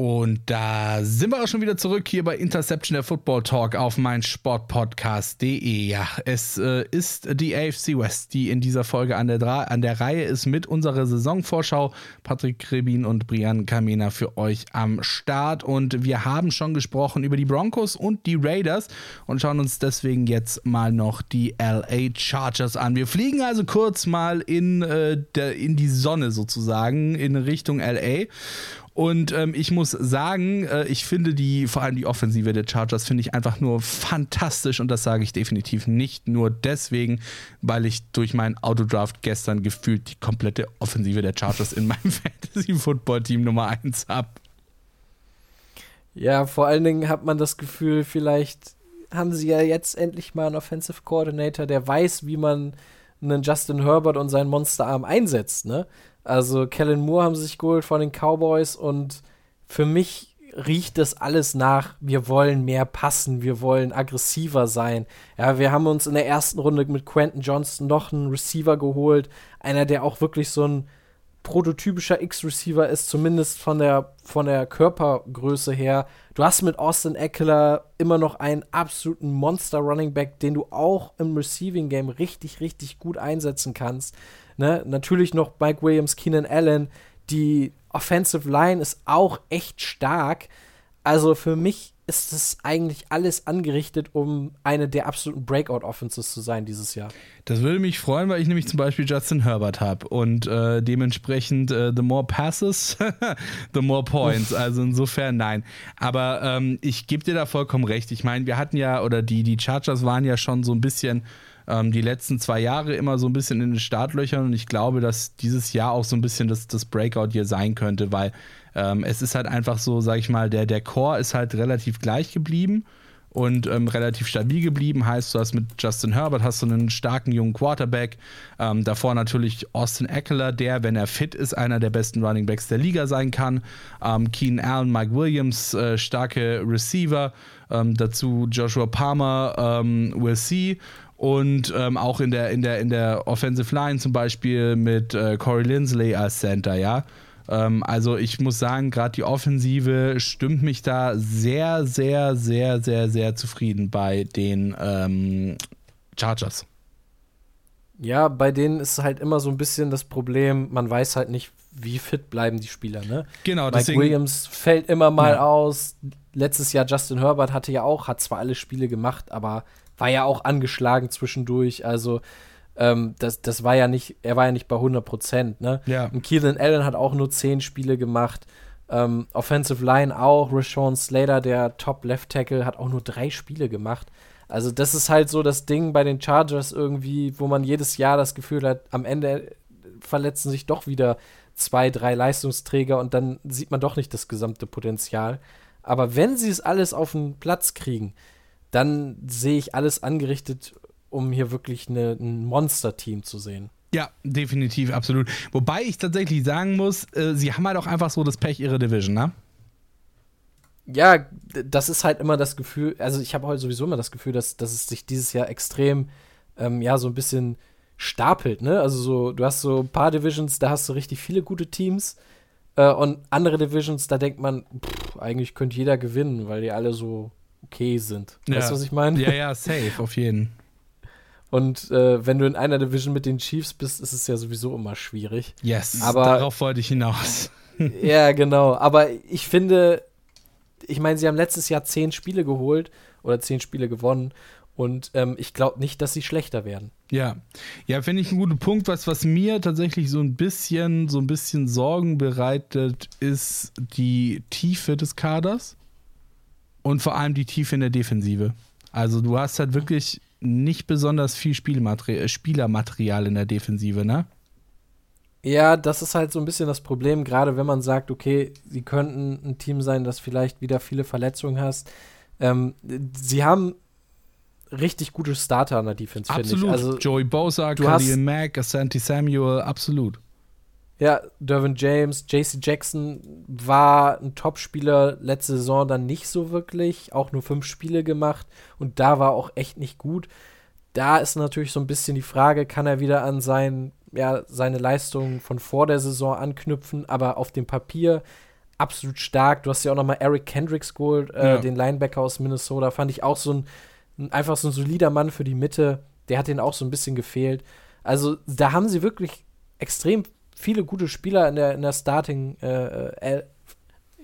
Und da sind wir auch schon wieder zurück hier bei Interception der Football Talk auf mein Sportpodcast.de. Ja, es äh, ist die AFC West, die in dieser Folge an der, an der Reihe ist mit unserer Saisonvorschau. Patrick Rebin und Brian Kamena für euch am Start. Und wir haben schon gesprochen über die Broncos und die Raiders und schauen uns deswegen jetzt mal noch die LA Chargers an. Wir fliegen also kurz mal in, äh, der, in die Sonne sozusagen in Richtung LA und ähm, ich muss sagen, äh, ich finde die, vor allem die Offensive der Chargers, finde ich einfach nur fantastisch. Und das sage ich definitiv nicht nur deswegen, weil ich durch meinen Autodraft gestern gefühlt die komplette Offensive der Chargers in meinem Fantasy-Football-Team Nummer 1 habe. Ja, vor allen Dingen hat man das Gefühl, vielleicht haben sie ja jetzt endlich mal einen Offensive Coordinator, der weiß, wie man einen Justin Herbert und seinen Monsterarm einsetzt, ne? Also Kellen Moore haben sie sich geholt von den Cowboys und für mich riecht das alles nach, wir wollen mehr passen, wir wollen aggressiver sein. Ja, wir haben uns in der ersten Runde mit Quentin Johnston noch einen Receiver geholt, einer, der auch wirklich so ein prototypischer X-Receiver ist, zumindest von der, von der Körpergröße her. Du hast mit Austin Eckler immer noch einen absoluten Monster-Running Back, den du auch im Receiving Game richtig, richtig gut einsetzen kannst. Ne? Natürlich noch Mike Williams, Keenan Allen. Die Offensive Line ist auch echt stark. Also für mich ist das eigentlich alles angerichtet, um eine der absoluten Breakout-Offenses zu sein dieses Jahr. Das würde mich freuen, weil ich nämlich zum Beispiel Justin Herbert habe und äh, dementsprechend äh, the more passes, the more points. Also insofern nein. Aber ähm, ich gebe dir da vollkommen recht. Ich meine, wir hatten ja, oder die, die Chargers waren ja schon so ein bisschen ähm, die letzten zwei Jahre immer so ein bisschen in den Startlöchern und ich glaube, dass dieses Jahr auch so ein bisschen das, das Breakout hier sein könnte, weil ähm, es ist halt einfach so, sag ich mal, der, der Core ist halt relativ gleich geblieben und ähm, relativ stabil geblieben. Heißt, du hast mit Justin Herbert hast du einen starken jungen Quarterback. Ähm, davor natürlich Austin Eckler, der, wenn er fit ist, einer der besten Running Backs der Liga sein kann. Ähm, Keenan Allen, Mike Williams, äh, starke Receiver. Ähm, dazu Joshua Palmer, ähm, Will See und ähm, auch in der, in, der, in der Offensive Line zum Beispiel mit äh, Corey Lindsley als Center, ja. Ähm, also ich muss sagen, gerade die Offensive stimmt mich da sehr, sehr, sehr, sehr, sehr zufrieden bei den ähm, Chargers. Ja, bei denen ist halt immer so ein bisschen das Problem, man weiß halt nicht, wie fit bleiben die Spieler, ne? Genau, Mike deswegen, Williams fällt immer mal Ja. aus. Letztes Jahr Justin Herbert hatte ja auch, hat zwar alle Spiele gemacht, aber war ja auch angeschlagen zwischendurch. Also ähm, das, das war ja nicht, er war ja nicht bei 100 Prozent, ne? Ja. Und Keelan Allen hat auch nur 10 Spiele gemacht. Ähm, Offensive Line auch. Rashawn Slater, der Top Left Tackle, hat auch nur drei Spiele gemacht. Also das ist halt so das Ding bei den Chargers irgendwie, wo man jedes Jahr das Gefühl hat, am Ende verletzen sich doch wieder zwei, drei Leistungsträger und dann sieht man doch nicht das gesamte Potenzial. Aber wenn sie es alles auf den Platz kriegen, dann sehe ich alles angerichtet, um hier wirklich eine, ein Monster-Team zu sehen. Ja, definitiv, absolut. Wobei ich tatsächlich sagen muss, äh, sie haben halt auch einfach so das Pech ihrer Division, ne? Ja, das ist halt immer das Gefühl, also ich habe heute sowieso immer das Gefühl, dass, dass es sich dieses Jahr extrem, ähm, ja, so ein bisschen stapelt, ne? Also so, du hast so ein paar Divisions, da hast du richtig viele gute Teams äh, und andere Divisions, da denkt man, pff, eigentlich könnte jeder gewinnen, weil die alle so okay sind. Weißt du, was ich meine? Ja, ja, safe, auf jeden. Und äh, wenn du in einer Division mit den Chiefs bist, ist es ja sowieso immer schwierig. Yes, Aber- darauf wollte ich hinaus. ja, genau. Aber ich finde, ich meine, sie haben letztes Jahr zehn Spiele geholt oder zehn Spiele gewonnen. Und ähm, ich glaube nicht, dass sie schlechter werden. Ja, ja, finde ich einen guten Punkt. Was, was mir tatsächlich so ein bisschen, so ein bisschen Sorgen bereitet, ist die Tiefe des Kaders und vor allem die Tiefe in der Defensive. Also du hast halt wirklich nicht besonders viel Spielmateri äh, Spielermaterial in der Defensive, ne? Ja, das ist halt so ein bisschen das Problem, gerade wenn man sagt, okay, sie könnten ein Team sein, das vielleicht wieder viele Verletzungen hast. Ähm, sie haben richtig gute Starter an der Defense, finde ich. Absolut. Also, Joey Bosa, Khalil Mack, Asante Samuel, absolut. Ja, Dervin James, JC Jackson war ein Topspieler letzte Saison dann nicht so wirklich, auch nur fünf Spiele gemacht und da war auch echt nicht gut. Da ist natürlich so ein bisschen die Frage, kann er wieder an sein, ja, seine Leistungen von vor der Saison anknüpfen, aber auf dem Papier absolut stark. Du hast ja auch noch mal Eric Kendricks geholt, äh, Ja. den Linebacker aus Minnesota, fand ich auch so ein, ein einfach so ein solider Mann für die Mitte. Der hat denen auch so ein bisschen gefehlt. Also da haben sie wirklich extrem viele gute Spieler in der, in der Starting äh, äh,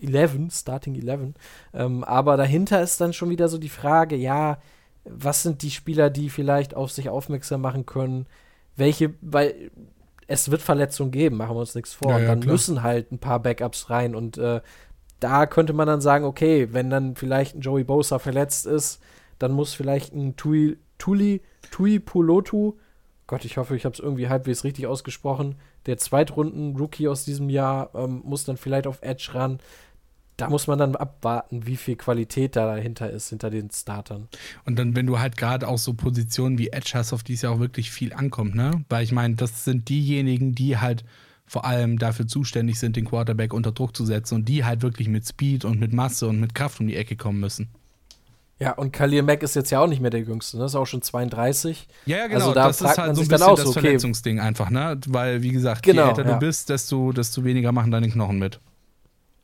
11, Starting 11. Ähm, aber dahinter ist dann schon wieder so die Frage, ja, was sind die Spieler, die vielleicht auf sich aufmerksam machen können? Welche, weil es wird Verletzungen geben, machen wir uns nichts vor. Ja, und ja, dann klar. müssen halt ein paar Backups rein. Und äh, da könnte man dann sagen, okay, wenn dann vielleicht ein Joey Bosa verletzt ist, dann muss vielleicht ein Tui, Tuli, Tui Pulotu, Gott, ich hoffe, ich habe es irgendwie halbwegs richtig ausgesprochen, der Zweitrunden-Rookie aus diesem Jahr ähm, muss dann vielleicht auf Edge ran. Da muss man dann abwarten, wie viel Qualität da dahinter ist, hinter den Startern. Und dann, wenn du halt gerade auch so Positionen wie Edge hast, auf die es ja auch wirklich viel ankommt, ne? Weil ich meine, das sind diejenigen, die halt vor allem dafür zuständig sind, den Quarterback unter Druck zu setzen und die halt wirklich mit Speed und mit Masse und mit Kraft um die Ecke kommen müssen. Ja, und Khalil Mack ist jetzt ja auch nicht mehr der Jüngste, ne? Ist auch schon 32. Ja, ja, genau. Also da das fragt ist halt man so ein bisschen auch das okay. Verletzungsding einfach, ne? Weil, wie gesagt, Genau, je älter ja. du bist, desto, desto weniger machen deine Knochen mit.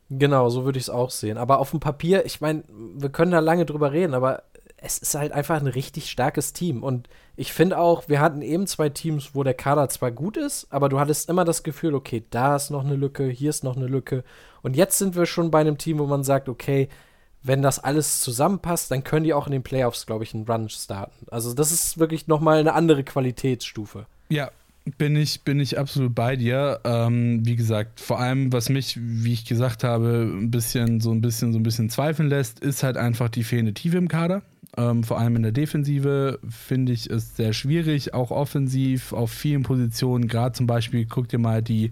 Genau, so würde ich es auch sehen. Aber auf dem Papier, ich meine, wir können da lange drüber reden, aber es ist halt einfach ein richtig starkes Team. Und ich finde auch, wir hatten eben zwei Teams, wo der Kader zwar gut ist, aber du hattest immer das Gefühl, okay, da ist noch eine Lücke, hier ist noch eine Lücke. Und jetzt sind wir schon bei einem Team, wo man sagt, okay, wenn das alles zusammenpasst, dann können die auch in den Playoffs, glaube ich, einen Run starten. Also das ist wirklich noch mal eine andere Qualitätsstufe. Ja, bin ich, bin ich absolut bei dir. Ähm, wie gesagt, vor allem, was mich, wie ich gesagt habe, ein bisschen so ein bisschen so ein bisschen zweifeln lässt, ist halt einfach die fehlende Tiefe im Kader. Ähm, vor allem in der Defensive finde ich es sehr schwierig, auch offensiv auf vielen Positionen. Gerade zum Beispiel, guck dir mal die,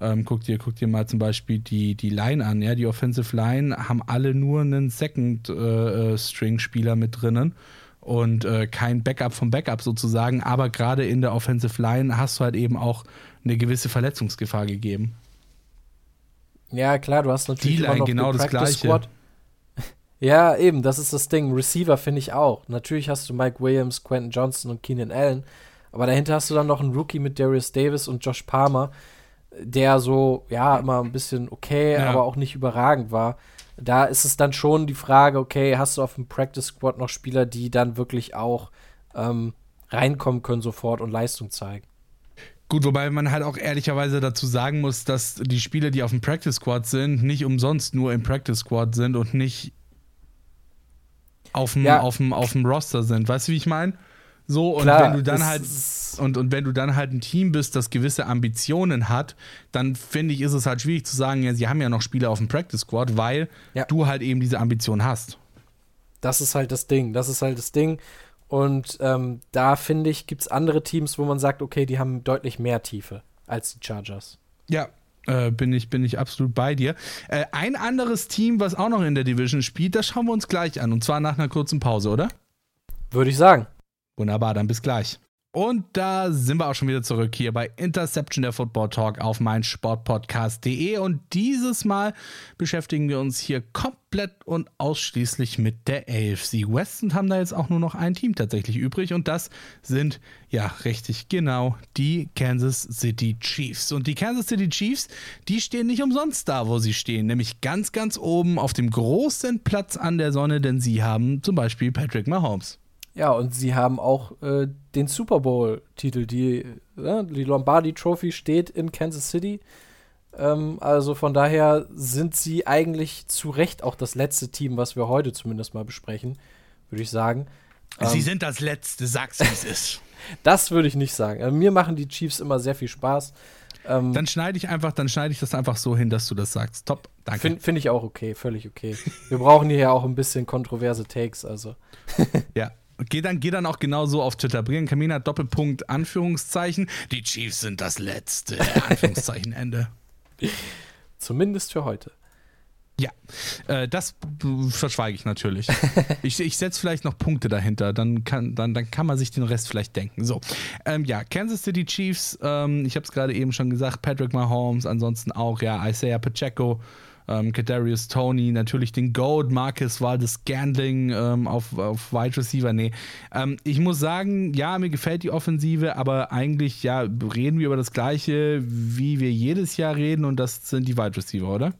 ähm, guck dir, guck dir mal zum Beispiel die, die Line an, ja, die Offensive Line haben alle nur einen Second-String-Spieler mit drinnen und äh, kein Backup vom Backup sozusagen, aber gerade in der Offensive Line hast du halt eben auch eine gewisse Verletzungsgefahr gegeben. Ja, klar, du hast natürlich immer noch genau das Practice Gleiche. Squad. Ja, eben, das ist das Ding. Receiver finde ich auch. Natürlich hast du Mike Williams, Quentin Johnson und Keenan Allen, aber dahinter hast du dann noch einen Rookie mit Darius Davis und Josh Palmer, der so, ja, immer ein bisschen okay, Ja. aber auch nicht überragend war. Da ist es dann schon die Frage, okay, hast du auf dem Practice Squad noch Spieler, die dann wirklich auch ähm, reinkommen können sofort und Leistung zeigen? Gut, wobei man halt auch ehrlicherweise dazu sagen muss, dass die Spieler, die auf dem Practice Squad sind, nicht umsonst nur im Practice Squad sind und nicht auf dem, Ja. auf dem, auf dem Roster sind. Weißt du, wie ich meine? So, und Klar, wenn du dann halt und, und wenn du dann halt ein Team bist, das gewisse Ambitionen hat, dann finde ich, ist es halt schwierig zu sagen, ja, sie haben ja noch Spieler auf dem Practice Squad, weil Ja. du halt eben diese Ambition hast. Das ist halt das Ding. Das ist halt das Ding. Und ähm, da finde ich, gibt es andere Teams, wo man sagt, okay, die haben deutlich mehr Tiefe als die Chargers. Ja, äh, bin, ich, bin ich absolut bei dir. Äh, ein anderes Team, was auch noch in der Division spielt, das schauen wir uns gleich an. Und zwar nach einer kurzen Pause, oder? Würde ich sagen. Wunderbar, dann bis gleich. Und da sind wir auch schon wieder zurück hier bei Interception der Football Talk auf meinsportpodcast.de. Und dieses Mal beschäftigen wir uns hier komplett und ausschließlich mit der AFC West und haben da jetzt auch nur noch ein Team tatsächlich übrig. Und das sind, ja, richtig genau, die Kansas City Chiefs. Und die Kansas City Chiefs, die stehen nicht umsonst da, wo sie stehen, nämlich ganz, ganz oben auf dem großen Platz an der Sonne, denn sie haben zum Beispiel Patrick Mahomes. Ja, und sie haben auch äh, den Super Bowl-Titel. Die, äh, die Lombardi Trophy steht in Kansas City. Ähm, also von daher sind sie eigentlich zu Recht auch das letzte Team, was wir heute zumindest mal besprechen, würde ich sagen. Sie Ähm, sind das Letzte, sag's wie es ist. Das würde ich nicht sagen. Äh, mir machen die Chiefs immer sehr viel Spaß. Ähm, Dann schneide ich einfach, dann schneide ich das einfach so hin, dass du das sagst. Top, danke. Finde find ich auch okay, völlig okay. Wir brauchen hier ja auch ein bisschen kontroverse Takes, also. ja. Geh dann, geh dann auch genauso auf Twitter. Brian Kamina, Doppelpunkt, Anführungszeichen. Die Chiefs sind das Letzte. Anführungszeichen, Ende. Zumindest für heute. Ja, äh, das verschweige ich natürlich. ich ich setze vielleicht noch Punkte dahinter, dann kann, dann, dann kann man sich den Rest vielleicht denken. So, ähm, ja, Kansas City Chiefs, ähm, ich habe es gerade eben schon gesagt, Patrick Mahomes, ansonsten auch, ja, Isaiah Pacheco, ähm, Kadarius Tony, natürlich den Gold, Marcus Waldes Scandling ähm, auf, auf Wide Receiver. Nee, ähm, ich muss sagen, ja, mir gefällt die Offensive, aber eigentlich, ja, reden wir über das Gleiche, wie wir jedes Jahr reden und das sind die Wide Receiver, oder?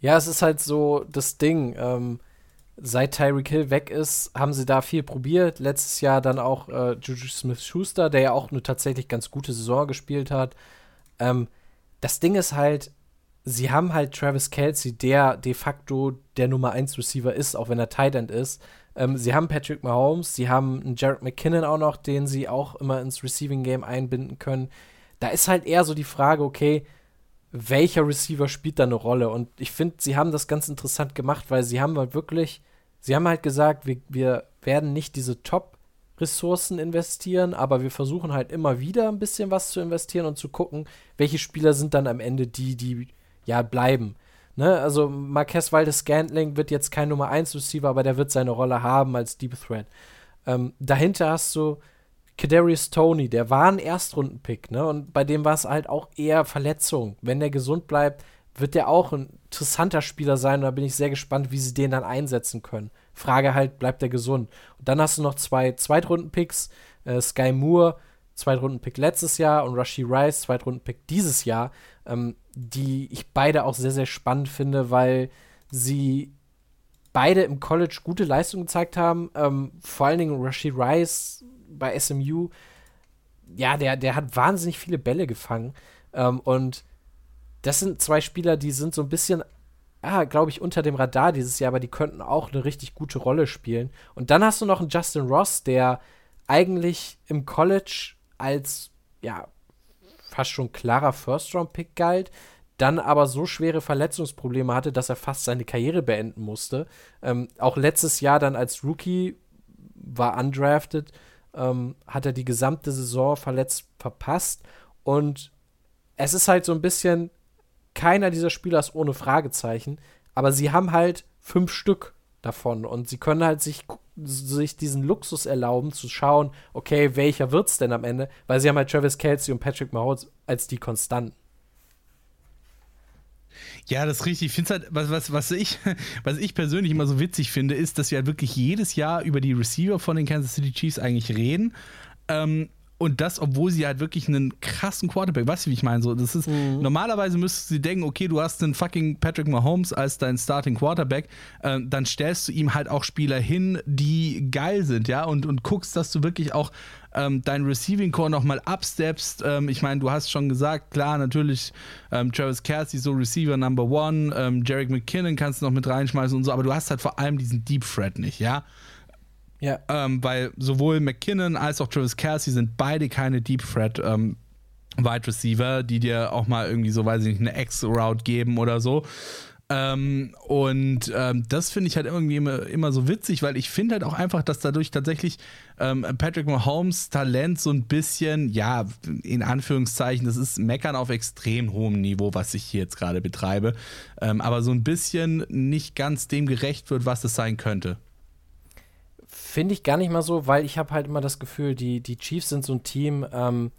Ja, es ist halt so das Ding. Ähm, seit Tyreek Hill weg ist, haben sie da viel probiert. Letztes Jahr dann auch äh, Juju Smith-Schuster, der ja auch eine tatsächlich ganz gute Saison gespielt hat. Ähm, das Ding ist halt, sie haben halt Travis Kelsey, der de facto der Nummer 1 Receiver ist, auch wenn er Tight End ist. Ähm, sie haben Patrick Mahomes, sie haben einen Jared McKinnon auch noch, den sie auch immer ins Receiving Game einbinden können. Da ist halt eher so die Frage, okay, welcher Receiver spielt da eine Rolle? Und ich finde, sie haben das ganz interessant gemacht, weil sie haben halt wirklich, sie haben halt gesagt, wir, wir werden nicht diese Top-Ressourcen investieren, aber wir versuchen halt immer wieder ein bisschen was zu investieren und zu gucken, welche Spieler sind dann am Ende die, die ja bleiben. Ne? Also Marquez Valdes Scantling wird jetzt kein Nummer 1 Receiver, aber der wird seine Rolle haben als Deep Threat. Ähm, dahinter hast du Kadarius Tony, der war ein Erstrundenpick, ne? Und bei dem war es halt auch eher Verletzung. Wenn der gesund bleibt, wird der auch ein interessanter Spieler sein. Und da bin ich sehr gespannt, wie sie den dann einsetzen können. Frage halt, bleibt er gesund? Und dann hast du noch zwei Zweitrundenpicks, äh, Sky Moore, Zweitrundenpick letztes Jahr und Rashi Rice, Zweitrundenpick dieses Jahr, ähm, die ich beide auch sehr, sehr spannend finde, weil sie beide im College gute Leistungen gezeigt haben. Ähm, vor allen Dingen Rashi Rice bei SMU, ja, der, der hat wahnsinnig viele Bälle gefangen. Ähm, und das sind zwei Spieler, die sind so ein bisschen, ah, glaube ich, unter dem Radar dieses Jahr, aber die könnten auch eine richtig gute Rolle spielen. Und dann hast du noch einen Justin Ross, der eigentlich im College als, ja, fast schon klarer First-Round-Pick galt, dann aber so schwere Verletzungsprobleme hatte, dass er fast seine Karriere beenden musste. Ähm, auch letztes Jahr dann als Rookie war undrafted ähm, hat er die gesamte Saison verletzt verpasst. Und es ist halt so ein bisschen, keiner dieser Spieler ist ohne Fragezeichen, aber sie haben halt fünf Stück davon und sie können halt sich, sich diesen Luxus erlauben zu schauen, okay, welcher wird's denn am Ende, weil sie haben halt Travis Kelsey und Patrick Mahomes als die Konstanten. Ja, das ist richtig. Ich finde halt, was, was, was, ich, was ich persönlich immer so witzig finde, ist, dass wir halt wirklich jedes Jahr über die Receiver von den Kansas City Chiefs eigentlich reden. Ähm, und das, obwohl sie halt wirklich einen krassen Quarterback, weißt du, wie ich meine? So, das ist, mhm. normalerweise müsstest sie denken, okay, du hast einen fucking Patrick Mahomes als dein Starting Quarterback, äh, dann stellst du ihm halt auch Spieler hin, die geil sind, ja, und, und guckst, dass du wirklich auch ähm, dein Receiving Core nochmal upsteppst. Ähm, ich meine, du hast schon gesagt, klar, natürlich ähm, Travis Kelsey so Receiver Number One, ähm, Jarek McKinnon kannst du noch mit reinschmeißen und so, aber du hast halt vor allem diesen Deep Threat nicht, ja. Ja. Ähm, weil sowohl McKinnon als auch Travis Kelsey sind beide keine Deep Threat ähm, Wide Receiver, die dir auch mal irgendwie so, weiß ich nicht, eine X-Route geben oder so. Ähm, und ähm, das finde ich halt irgendwie immer, immer so witzig, weil ich finde halt auch einfach, dass dadurch tatsächlich ähm, Patrick Mahomes Talent so ein bisschen, ja, in Anführungszeichen, das ist Meckern auf extrem hohem Niveau, was ich hier jetzt gerade betreibe, ähm, aber so ein bisschen nicht ganz dem gerecht wird, was es sein könnte. Finde ich gar nicht mal so, weil ich habe halt immer das Gefühl, die, die Chiefs sind so ein Team, ähm,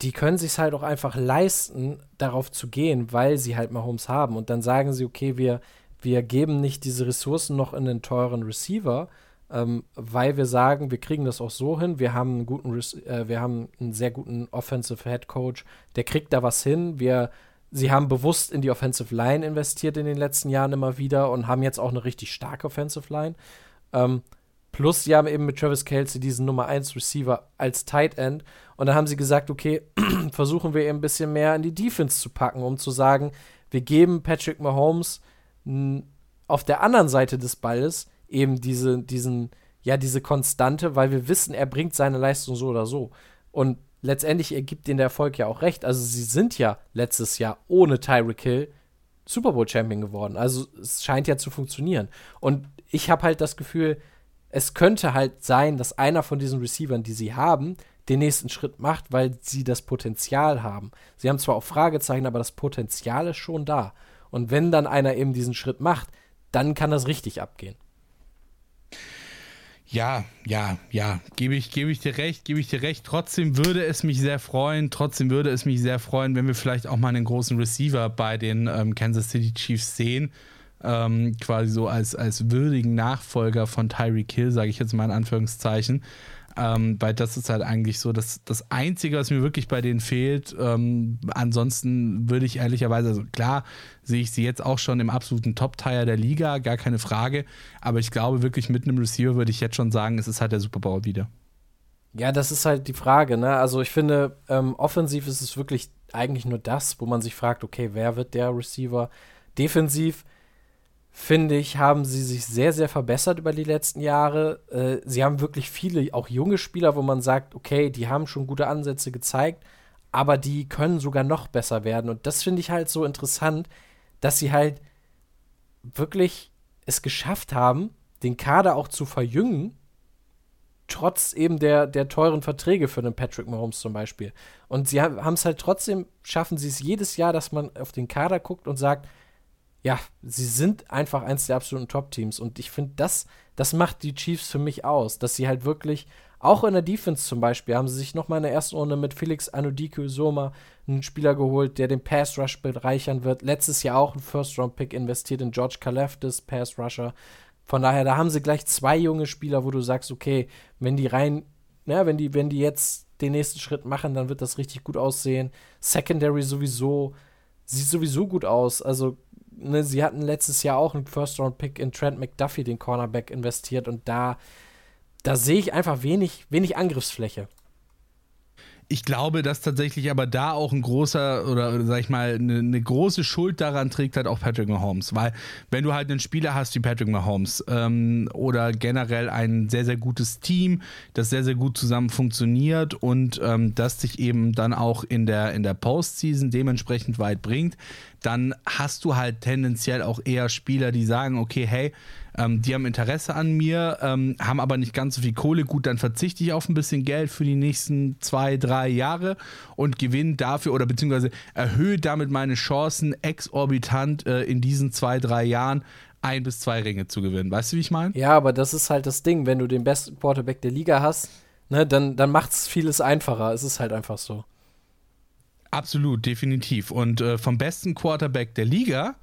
die können sich halt auch einfach leisten, darauf zu gehen, weil sie halt Mahomes haben. Und dann sagen sie, okay, wir, wir geben nicht diese Ressourcen noch in den teuren Receiver, ähm, weil wir sagen, wir kriegen das auch so hin. Wir haben einen guten, äh, wir haben einen sehr guten Offensive Head Coach, der kriegt da was hin. Wir, sie haben bewusst in die Offensive Line investiert in den letzten Jahren immer wieder und haben jetzt auch eine richtig starke Offensive Line. Ähm, Plus, sie haben eben mit Travis Kelsey diesen Nummer 1 Receiver als Tight End. Und dann haben sie gesagt, okay, versuchen wir eben ein bisschen mehr in die Defense zu packen, um zu sagen, wir geben Patrick Mahomes auf der anderen Seite des Balles eben diese, diesen, ja, diese Konstante, weil wir wissen, er bringt seine Leistung so oder so. Und letztendlich ergibt ihnen der Erfolg ja auch recht. Also sie sind ja letztes Jahr ohne Tyreek Hill Super Bowl Champion geworden. Also es scheint ja zu funktionieren. Und ich habe halt das Gefühl, es könnte halt sein, dass einer von diesen Receivern, die sie haben, den nächsten Schritt macht, weil sie das Potenzial haben. Sie haben zwar auch Fragezeichen, aber das Potenzial ist schon da. Und wenn dann einer eben diesen Schritt macht, dann kann das richtig abgehen. Ja, ja, ja, gebe ich, gebe ich dir recht, gebe ich dir recht. Trotzdem würde es mich sehr freuen, trotzdem würde es mich sehr freuen, wenn wir vielleicht auch mal einen großen Receiver bei den ähm, Kansas City Chiefs sehen. Ähm, quasi so als, als würdigen Nachfolger von Tyreek Hill, sage ich jetzt mal in Anführungszeichen. Ähm, weil das ist halt eigentlich so das, das Einzige, was mir wirklich bei denen fehlt. Ähm, ansonsten würde ich ehrlicherweise, also klar, sehe ich sie jetzt auch schon im absoluten Top-Tier der Liga, gar keine Frage. Aber ich glaube wirklich, mit einem Receiver würde ich jetzt schon sagen, es ist halt der Super Bowl wieder. Ja, das ist halt die Frage, ne? Also ich finde, ähm, offensiv ist es wirklich eigentlich nur das, wo man sich fragt, okay, wer wird der Receiver? Defensiv finde ich, haben sie sich sehr, sehr verbessert über die letzten Jahre. Äh, sie haben wirklich viele, auch junge Spieler, wo man sagt, okay, die haben schon gute Ansätze gezeigt, aber die können sogar noch besser werden. Und das finde ich halt so interessant, dass sie halt wirklich es geschafft haben, den Kader auch zu verjüngen, trotz eben der, der teuren Verträge für den Patrick Mahomes zum Beispiel. Und sie haben es halt trotzdem, schaffen sie es jedes Jahr, dass man auf den Kader guckt und sagt, ja, sie sind einfach eins der absoluten Top-Teams. Und ich finde, das, das macht die Chiefs für mich aus, dass sie halt wirklich, auch in der Defense zum Beispiel, haben sie sich nochmal in der ersten Runde mit Felix Anodiku Soma einen Spieler geholt, der den Pass-Rush bereichern wird. Letztes Jahr auch einen First-Round-Pick investiert in George Kaleftis, Pass-Rusher. Von daher, da haben sie gleich zwei junge Spieler, wo du sagst, okay, wenn die rein, na, wenn die, wenn die jetzt den nächsten Schritt machen, dann wird das richtig gut aussehen. Secondary sowieso, sieht sowieso gut aus. Also ne, sie hatten letztes Jahr auch einen First-Round-Pick in Trent McDuffie, den Cornerback, investiert und da, da sehe ich einfach wenig, wenig Angriffsfläche. Ich glaube, dass tatsächlich aber da auch ein großer oder sag ich mal eine, eine, große Schuld daran trägt halt auch Patrick Mahomes, weil wenn du halt einen Spieler hast wie Patrick Mahomes ähm, oder generell ein sehr sehr gutes Team, das sehr sehr gut zusammen funktioniert und ähm, das dich eben dann auch in der in der Postseason dementsprechend weit bringt, dann hast du halt tendenziell auch eher Spieler, die sagen, okay, hey, ähm, die haben Interesse an mir, ähm, haben aber nicht ganz so viel Kohle. Gut, dann verzichte ich auf ein bisschen Geld für die nächsten zwei, drei Jahre und gewinne dafür oder beziehungsweise erhöhe damit meine Chancen exorbitant äh, in diesen zwei, drei Jahren ein bis zwei Ringe zu gewinnen. Weißt du, wie ich meine? Ja, aber das ist halt das Ding, wenn du den besten Quarterback der Liga hast, ne, dann, dann macht es vieles einfacher. Es ist halt einfach so. Absolut, definitiv. Und äh, vom besten Quarterback der Liga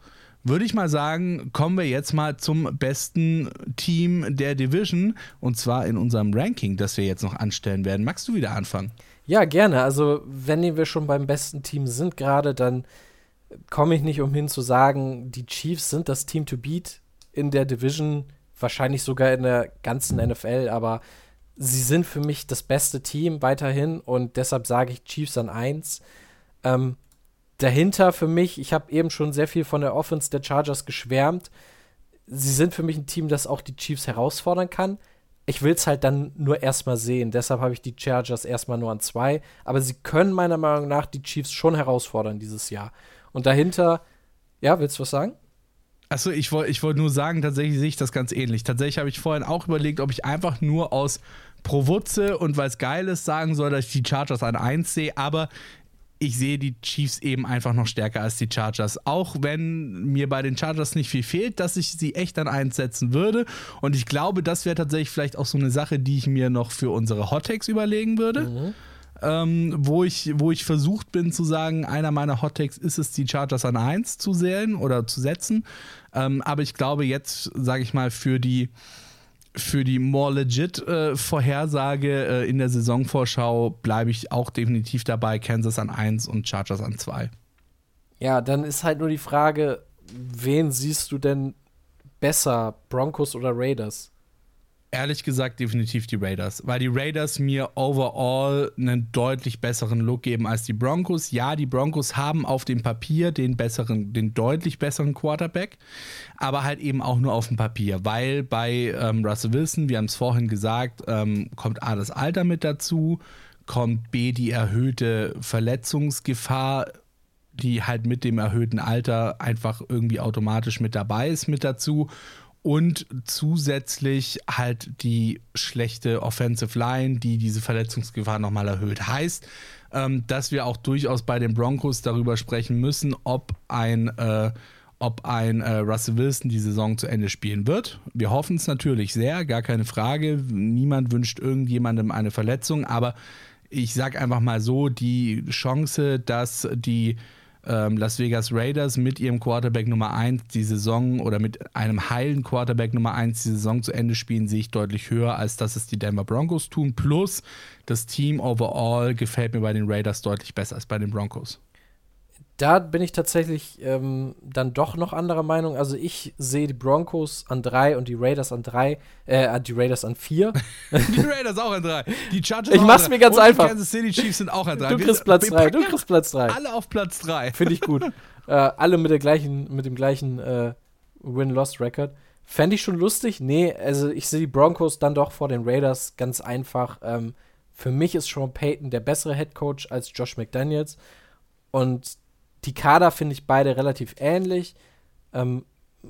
würde ich mal sagen, kommen wir jetzt mal zum besten Team der Division und zwar in unserem Ranking, das wir jetzt noch anstellen werden. Magst du wieder anfangen? Ja, gerne. Also, wenn wir schon beim besten Team sind gerade, dann komme ich nicht umhin zu sagen, die Chiefs sind das Team to beat in der Division, wahrscheinlich sogar in der ganzen NFL, aber sie sind für mich das beste Team weiterhin und deshalb sage ich Chiefs an 1. Ähm, dahinter für mich, ich habe eben schon sehr viel von der Offense der Chargers geschwärmt. Sie sind für mich ein Team, das auch die Chiefs herausfordern kann. Ich will es halt dann nur erstmal sehen. Deshalb habe ich die Chargers erstmal nur an zwei. Aber sie können meiner Meinung nach die Chiefs schon herausfordern dieses Jahr. Und dahinter, ja, willst du was sagen? Achso, ich wollte ich wollt nur sagen, tatsächlich sehe ich das ganz ähnlich. Tatsächlich habe ich vorhin auch überlegt, ob ich einfach nur aus Provutze und weil es geil ist sagen soll, dass ich die Chargers an 1 sehe, aber ich sehe die Chiefs eben einfach noch stärker als die Chargers. Auch wenn mir bei den Chargers nicht viel fehlt, dass ich sie echt dann einsetzen würde. Und ich glaube, das wäre tatsächlich vielleicht auch so eine Sache, die ich mir noch für unsere Hottakes überlegen würde. Mhm. Ähm, wo, ich, wo ich versucht bin zu sagen, einer meiner Hottakes ist es, die Chargers an 1 zu zählen oder zu setzen. Ähm, aber ich glaube jetzt, sage ich mal, für die für die more legit äh, Vorhersage äh, in der Saisonvorschau bleibe ich auch definitiv dabei. Kansas an 1 und Chargers an 2. Ja, dann ist halt nur die Frage, wen siehst du denn besser, Broncos oder Raiders? Ehrlich gesagt definitiv die Raiders, weil die Raiders mir overall einen deutlich besseren Look geben als die Broncos. Ja, die Broncos haben auf dem Papier den besseren, den deutlich besseren Quarterback, aber halt eben auch nur auf dem Papier, weil bei ähm, Russell Wilson, wir haben es vorhin gesagt, ähm, kommt A das Alter mit dazu, kommt B die erhöhte Verletzungsgefahr die halt mit dem erhöhten Alter einfach irgendwie automatisch mit dabei ist, mit dazu und zusätzlich halt die schlechte Offensive Line, die diese Verletzungsgefahr nochmal erhöht. Heißt, ähm, dass wir auch durchaus bei den Broncos darüber sprechen müssen, ob ein, äh, ob ein äh, Russell Wilson die Saison zu Ende spielen wird. Wir hoffen es natürlich sehr, gar keine Frage. Niemand wünscht irgendjemandem eine Verletzung, aber ich sage einfach mal so, die Chance, dass die ähm, Las Vegas Raiders mit ihrem Quarterback Nummer 1 die Saison oder mit einem heilen Quarterback Nummer 1 die Saison zu Ende spielen, sehe ich deutlich höher, als dass es die Denver Broncos tun. Plus das Team overall gefällt mir bei den Raiders deutlich besser als bei den Broncos da bin ich tatsächlich ähm, dann doch noch anderer Meinung. Also ich sehe die Broncos an drei und die Raiders an drei, äh, die Raiders an vier. die Raiders auch an drei. Die Chargers Ich mach's mir ganz und einfach. Die Kansas City Chiefs sind auch an drei. Du kriegst Platz drei. Du kriegst Platz drei. Alle auf Platz drei. Finde ich gut. äh, alle mit der gleichen, mit dem gleichen äh, Win-Loss-Record. Fände ich schon lustig. Nee, also ich sehe die Broncos dann doch vor den Raiders ganz einfach. Ähm, für mich ist Sean Payton der bessere Head Coach als Josh McDaniels. Und die Kader finde ich beide relativ ähnlich. Ähm,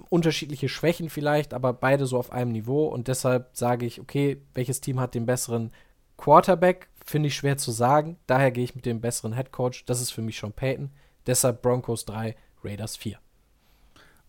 unterschiedliche Schwächen vielleicht, aber beide so auf einem Niveau. Und deshalb sage ich, okay, welches Team hat den besseren Quarterback? Finde ich schwer zu sagen. Daher gehe ich mit dem besseren Head Coach. Das ist für mich schon Peyton. Deshalb Broncos 3, Raiders 4.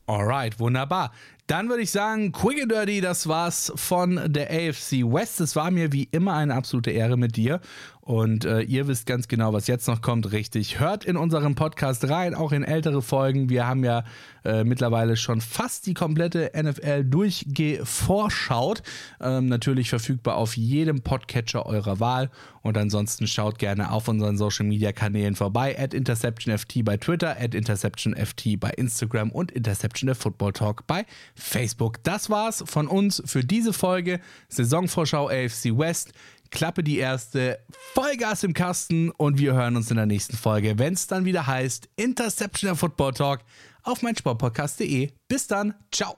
Alright, wunderbar. Dann würde ich sagen, Quick and Dirty, das war's von der AFC West. Es war mir wie immer eine absolute Ehre mit dir. Und äh, ihr wisst ganz genau, was jetzt noch kommt, richtig. Hört in unseren Podcast rein, auch in ältere Folgen. Wir haben ja äh, mittlerweile schon fast die komplette NFL durchgevorschaut. Ähm, natürlich verfügbar auf jedem Podcatcher eurer Wahl. Und ansonsten schaut gerne auf unseren Social Media Kanälen vorbei. At InterceptionFT bei Twitter, at InterceptionFT bei Instagram und Interception der Football Talk bei Facebook. Das war's von uns für diese Folge. Saisonvorschau AFC West. Klappe die erste, Vollgas im Kasten und wir hören uns in der nächsten Folge, wenn es dann wieder heißt Interception der Football Talk auf meinsportpodcast.de. Bis dann, ciao.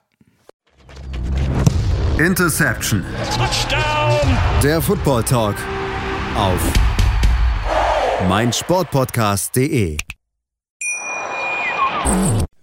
Interception. Touchdown. Der Football Talk auf meinsportpodcast.de.